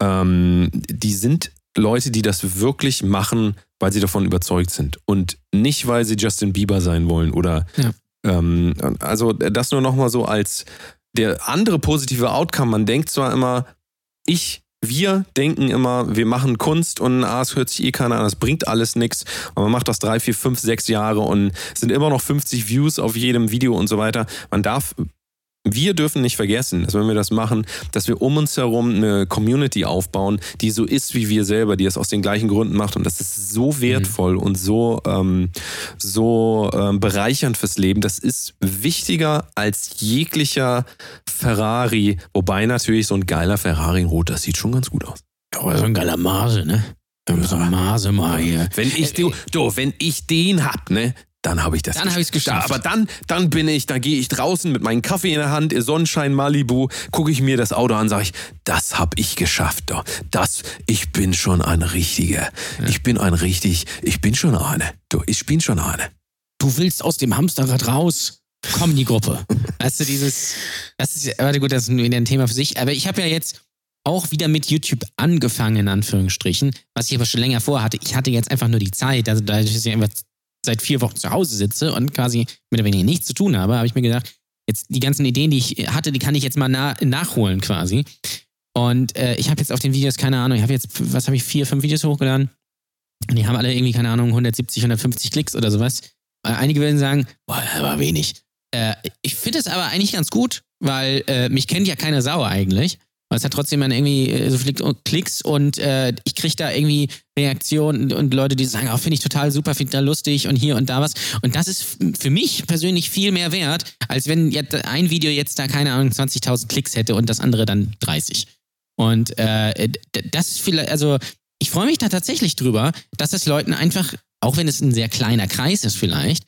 ähm, die sind Leute, die das wirklich machen, weil sie davon überzeugt sind und nicht, weil sie Justin Bieber sein wollen oder ja. ähm, also das nur nochmal so als der andere positive Outcome, man denkt zwar immer, ich, wir denken immer, wir machen Kunst und ah, es hört sich eh keiner an, es bringt alles nichts. Aber man macht das drei, vier, fünf, sechs Jahre und sind immer noch 50 Views auf jedem Video und so weiter. Man darf wir dürfen nicht vergessen, dass wenn wir das machen, dass wir um uns herum eine Community aufbauen, die so ist wie wir selber, die es aus den gleichen Gründen macht. Und das ist so wertvoll mhm. und so, ähm, so ähm, bereichernd fürs Leben. Das ist wichtiger als jeglicher Ferrari. Wobei natürlich so ein geiler Ferrari in Rot, das sieht schon ganz gut aus. Aber so ein geiler Mase, ne? So ein Mase mal hier. Wenn ich, du, du, wenn ich den hab, ne, dann habe ich das. Dann habe ich es geschafft. Aber dann, dann bin ich, dann gehe ich draußen mit meinem Kaffee in der Hand, Sonnenschein Malibu, gucke ich mir das Auto an, sage ich, das habe ich geschafft. Das, ich bin schon ein richtiger. Ja. Ich bin ein richtig, ich bin schon eine. Du, ich bin schon eine. Du willst aus dem Hamsterrad raus. Komm in die Gruppe. weißt du, dieses, das ist, warte gut, das ist wieder ein Thema für sich. Aber ich habe ja jetzt auch wieder mit YouTube angefangen, in Anführungsstrichen, was ich aber schon länger vorhatte. Ich hatte jetzt einfach nur die Zeit, also da ist ja einfach seit vier Wochen zu Hause sitze und quasi mit weniger nichts zu tun habe, habe ich mir gedacht, jetzt die ganzen Ideen, die ich hatte, die kann ich jetzt mal na nachholen quasi. Und äh, ich habe jetzt auf den Videos, keine Ahnung, ich habe jetzt, was habe ich, vier, fünf Videos hochgeladen. Und die haben alle irgendwie, keine Ahnung, 170, 150 Klicks oder sowas. Äh, einige würden sagen, boah, das war wenig. Äh, ich finde es aber eigentlich ganz gut, weil äh, mich kennt ja keine Sau eigentlich. Aber es hat trotzdem dann irgendwie äh, so viele Klicks und äh, ich kriege da irgendwie Reaktionen und, und Leute, die sagen, oh, finde ich total super, finde ich da lustig und hier und da was. Und das ist für mich persönlich viel mehr wert, als wenn jetzt ein Video jetzt da, keine Ahnung, 20.000 Klicks hätte und das andere dann 30. Und äh, das ist vielleicht, also ich freue mich da tatsächlich drüber, dass es Leuten einfach, auch wenn es ein sehr kleiner Kreis ist vielleicht,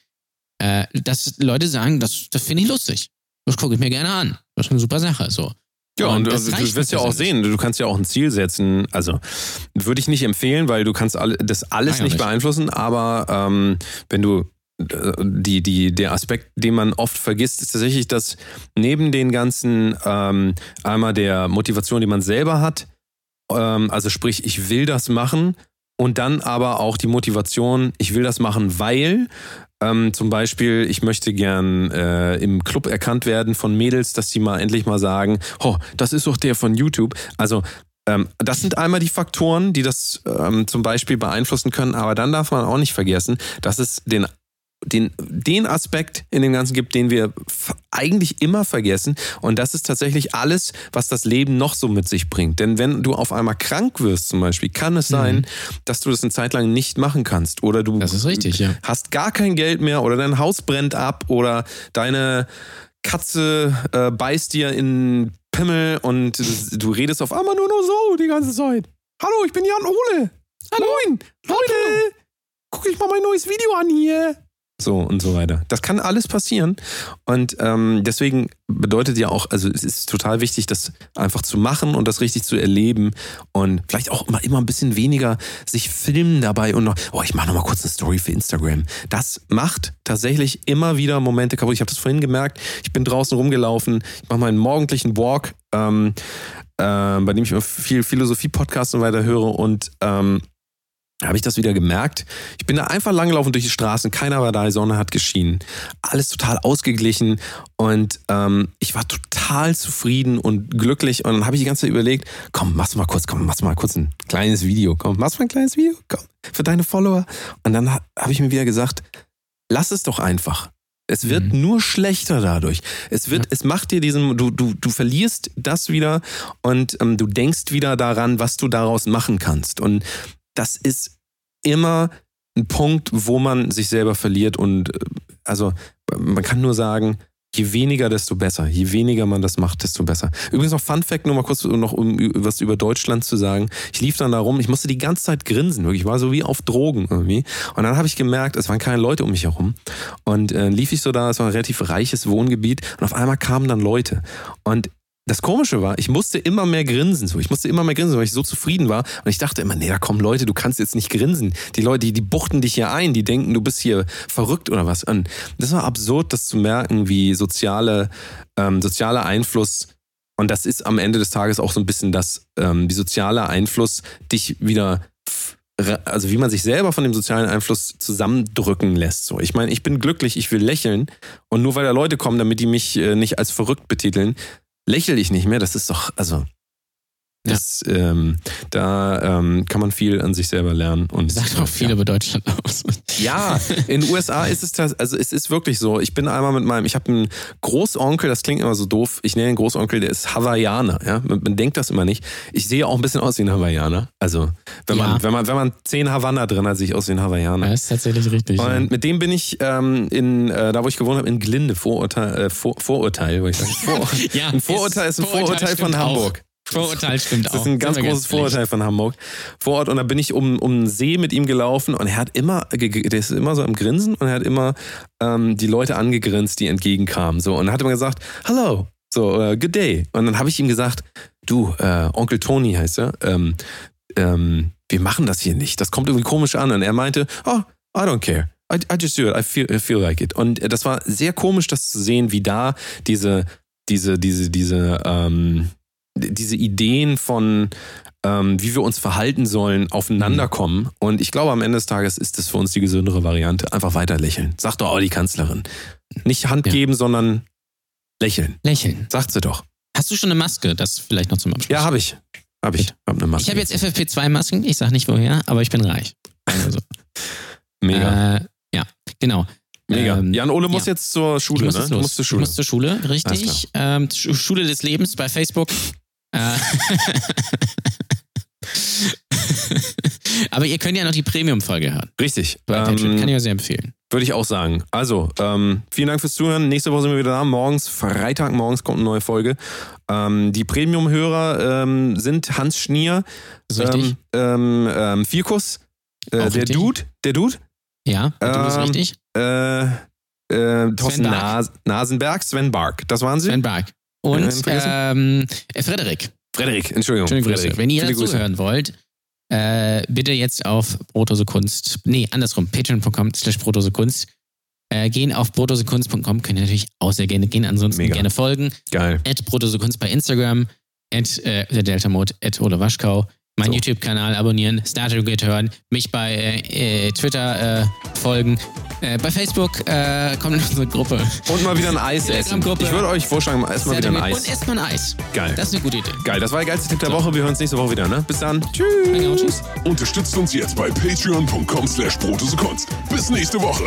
äh, dass Leute sagen, das, das finde ich lustig. Das gucke ich mir gerne an. Das ist eine super Sache. So. Ja, und, das du, wirst ja auch sehen, du kannst ja auch ein Ziel setzen. Also würde ich nicht empfehlen, weil du kannst alle, das alles nicht nicht. beeinflussen, aber ähm, wenn du äh, die, die, der Aspekt, den man oft vergisst, ist tatsächlich, dass neben den ganzen ähm, einmal der Motivation, die man selber hat, ähm, also sprich, ich will das machen, und dann aber auch die Motivation, ich will das machen, weil ähm, zum Beispiel, ich möchte gern äh, im Club erkannt werden von Mädels, dass die mal endlich mal sagen, oh, das ist doch der von YouTube. Also ähm, das sind einmal die Faktoren, die das ähm, zum Beispiel beeinflussen können, aber dann darf man auch nicht vergessen, dass es den den, den Aspekt in dem Ganzen gibt, den wir eigentlich immer vergessen. Und das ist tatsächlich alles, was das Leben noch so mit sich bringt. Denn wenn du auf einmal krank wirst zum Beispiel, kann es sein, dass du das eine Zeit lang nicht machen kannst. Oder du Das ist richtig, ja. hast gar kein Geld mehr oder dein Haus brennt ab oder deine Katze äh, beißt dir in Pimmel und du redest auf einmal nur noch so die ganze Zeit. Hallo, ich bin Jan Ole. Hallo. Moin, Leute. Guck ich mal mein neues Video an hier. So und so weiter. Das kann alles passieren. Und ähm, deswegen bedeutet ja auch, also es ist total wichtig, das einfach zu machen und das richtig zu erleben und vielleicht auch immer, immer ein bisschen weniger sich filmen dabei und noch, oh, ich mache noch mal kurz eine Story für Instagram. Das macht tatsächlich immer wieder Momente kaputt. Ich habe das vorhin gemerkt. Ich bin draußen rumgelaufen, ich mache meinen morgendlichen Walk, ähm, ähm, bei dem ich immer viel Philosophie-Podcasts und weiter höre und ähm, habe ich das wieder gemerkt. Ich bin da einfach langgelaufen durch die Straßen, keiner war da, die Sonne hat geschienen. Alles total ausgeglichen und ähm, ich war total zufrieden und glücklich und dann habe ich die ganze Zeit überlegt, komm, machst du mal kurz, komm, machst du mal kurz ein kleines Video, komm, machst du mal ein kleines Video, komm, für deine Follower. Und dann ha- habe ich mir wieder gesagt, lass es doch einfach. Es wird nur schlechter dadurch. Es wird, es macht dir diesen, du, du, du verlierst das wieder und ähm, du denkst wieder daran, was du daraus machen kannst. Und das ist immer ein Punkt, wo man sich selber verliert. Und äh, also man kann nur sagen, je weniger, desto besser. Je weniger man das macht, desto besser. Übrigens noch Fun Fact, nur mal kurz noch um was über Deutschland zu sagen. Ich lief dann da rum, ich musste die ganze Zeit grinsen, wirklich. Ich war so wie auf Drogen irgendwie. Und dann habe ich gemerkt, es waren keine Leute um mich herum. Und äh, lief ich so da, es war ein relativ reiches Wohngebiet. Und auf einmal kamen dann Leute. Und das Komische war, ich musste immer mehr grinsen. So. Ich musste immer mehr grinsen, weil ich so zufrieden war. Und ich dachte immer, nee, da kommen Leute, du kannst jetzt nicht grinsen. Die Leute, die, die buchten dich hier ein, die denken, du bist hier verrückt oder was. Und das war absurd, das zu merken, wie soziale, ähm, sozialer Einfluss, und das ist am Ende des Tages auch so ein bisschen das, ähm, wie sozialer Einfluss dich wieder also wie man sich selber von dem sozialen Einfluss zusammendrücken lässt. So, ich meine, ich bin glücklich, ich will lächeln und nur weil da Leute kommen, damit die mich äh, nicht als verrückt betiteln, lächle ich nicht mehr. Das ist doch, also das, ähm, da ähm, kann man viel an sich selber lernen und Sagt auch viel ja. über Deutschland aus. Ja, in den USA ist es das, also es ist wirklich so. Ich bin einmal mit meinem, ich habe einen Großonkel, das klingt immer so doof. Ich nenne einen Großonkel, der ist Hawaiianer. Ja, man, man denkt das immer nicht. Ich sehe auch ein bisschen aus wie ein Hawaiianer. Also wenn man, Ja. wenn man, wenn man zehn Havanna drin hat, sehe ich aus wie ein Hawaiianer. Das ist tatsächlich richtig. Und mit dem bin ich ähm, in, äh, da wo ich gewohnt habe, in Glinde, Vorurteil, äh, Vor, Vorurteil, wollte ich sagen. Vor, ein Vorurteil ist ein Vorurteil, von stimmt auch. Vorurteil stimmt auch. Das ist ein ganz großes. Vorurteil von Hamburg. Vor Ort und da bin ich um, um einen See mit ihm gelaufen und er hat immer, der ist immer so am Grinsen und er hat immer ähm, die Leute angegrinst, die entgegenkamen. So und dann hat er immer gesagt, hello, so äh, good day. Und dann habe ich ihm gesagt, du äh, Onkel Tony heißt er, ähm, ähm, wir machen das hier nicht. Das kommt irgendwie komisch an. Und er meinte, oh, I don't care. I, I just do it. I feel, I feel like it. Und äh, das war sehr komisch, das zu sehen, wie da diese, diese, diese, diese, ähm, diese Ideen von, ähm, wie wir uns verhalten sollen, aufeinander kommen. Und ich glaube, am Ende des Tages ist es für uns die gesündere Variante. Einfach weiter lächeln. Sagt doch auch die Kanzlerin. Nicht Hand Ja. geben, sondern lächeln. Lächeln. Sagt sie doch. Hast du schon eine Maske? Das vielleicht noch zum Abschluss. Ja, habe ich. Habe ich. Hab eine Maske. Ich habe jetzt FFP2-Masken. Ich sag nicht woher, aber ich bin reich. Also, Mega. Äh, ja, genau. Mega. ähm, Jan Ole muss ja. jetzt zur Schule, muss ne? Du musst zur Schule. Muss zur Schule, richtig. Ähm, Sch- Schule des Lebens bei Facebook. Äh, Aber ihr könnt ja noch die Premium-Folge hören. Richtig. Ähm, Kann ich ja sehr empfehlen. Würde ich auch sagen. Also, ähm, vielen Dank fürs Zuhören. Nächste Woche sind wir wieder da. Morgens, Freitagmorgens kommt eine neue Folge. Ähm, die Premium-Hörer ähm, sind Hans Schnier, ähm, ähm, ähm, Vierkus, äh, der richtig. Dude, der Dude, ja, und du bist ähm, richtig. äh, äh, Thorsten Bark. Nas Nasenberg, Sven Bark. Das waren sie? Sven Bark. Und Ähm, ähm, äh, Frederik. Frederik, Entschuldigung. Grüße. Frederik. Wenn ihr Grüße. zuhören wollt, äh, bitte jetzt auf Brotose Kunst, nee, andersrum, patreon.com slash Brotose Kunst. Äh, gehen auf brotosekunst.com, könnt ihr natürlich auch sehr gerne gehen, ansonsten Mega. gerne folgen. Geil. At Brotose Kunst bei Instagram, at äh, der Delta Mode, at Ole Waschkau. Mein So. YouTube-Kanal abonnieren, Starter Gate hören, mich bei äh, äh, Twitter äh, folgen. Äh, bei Facebook äh, kommt in unsere Gruppe. Und mal wieder ein Eis essen. Ich würde euch vorschlagen, erstmal wieder ein Und Eis. esst mal ein Eis. Geil. Das ist eine gute Idee. Geil, das war der geilste Tipp der So. Woche. Wir hören uns nächste Woche wieder. Ne? Bis dann. Tschüss. Danke, und tschüss. Unterstützt uns jetzt bei patreon.com slash. Bis nächste Woche.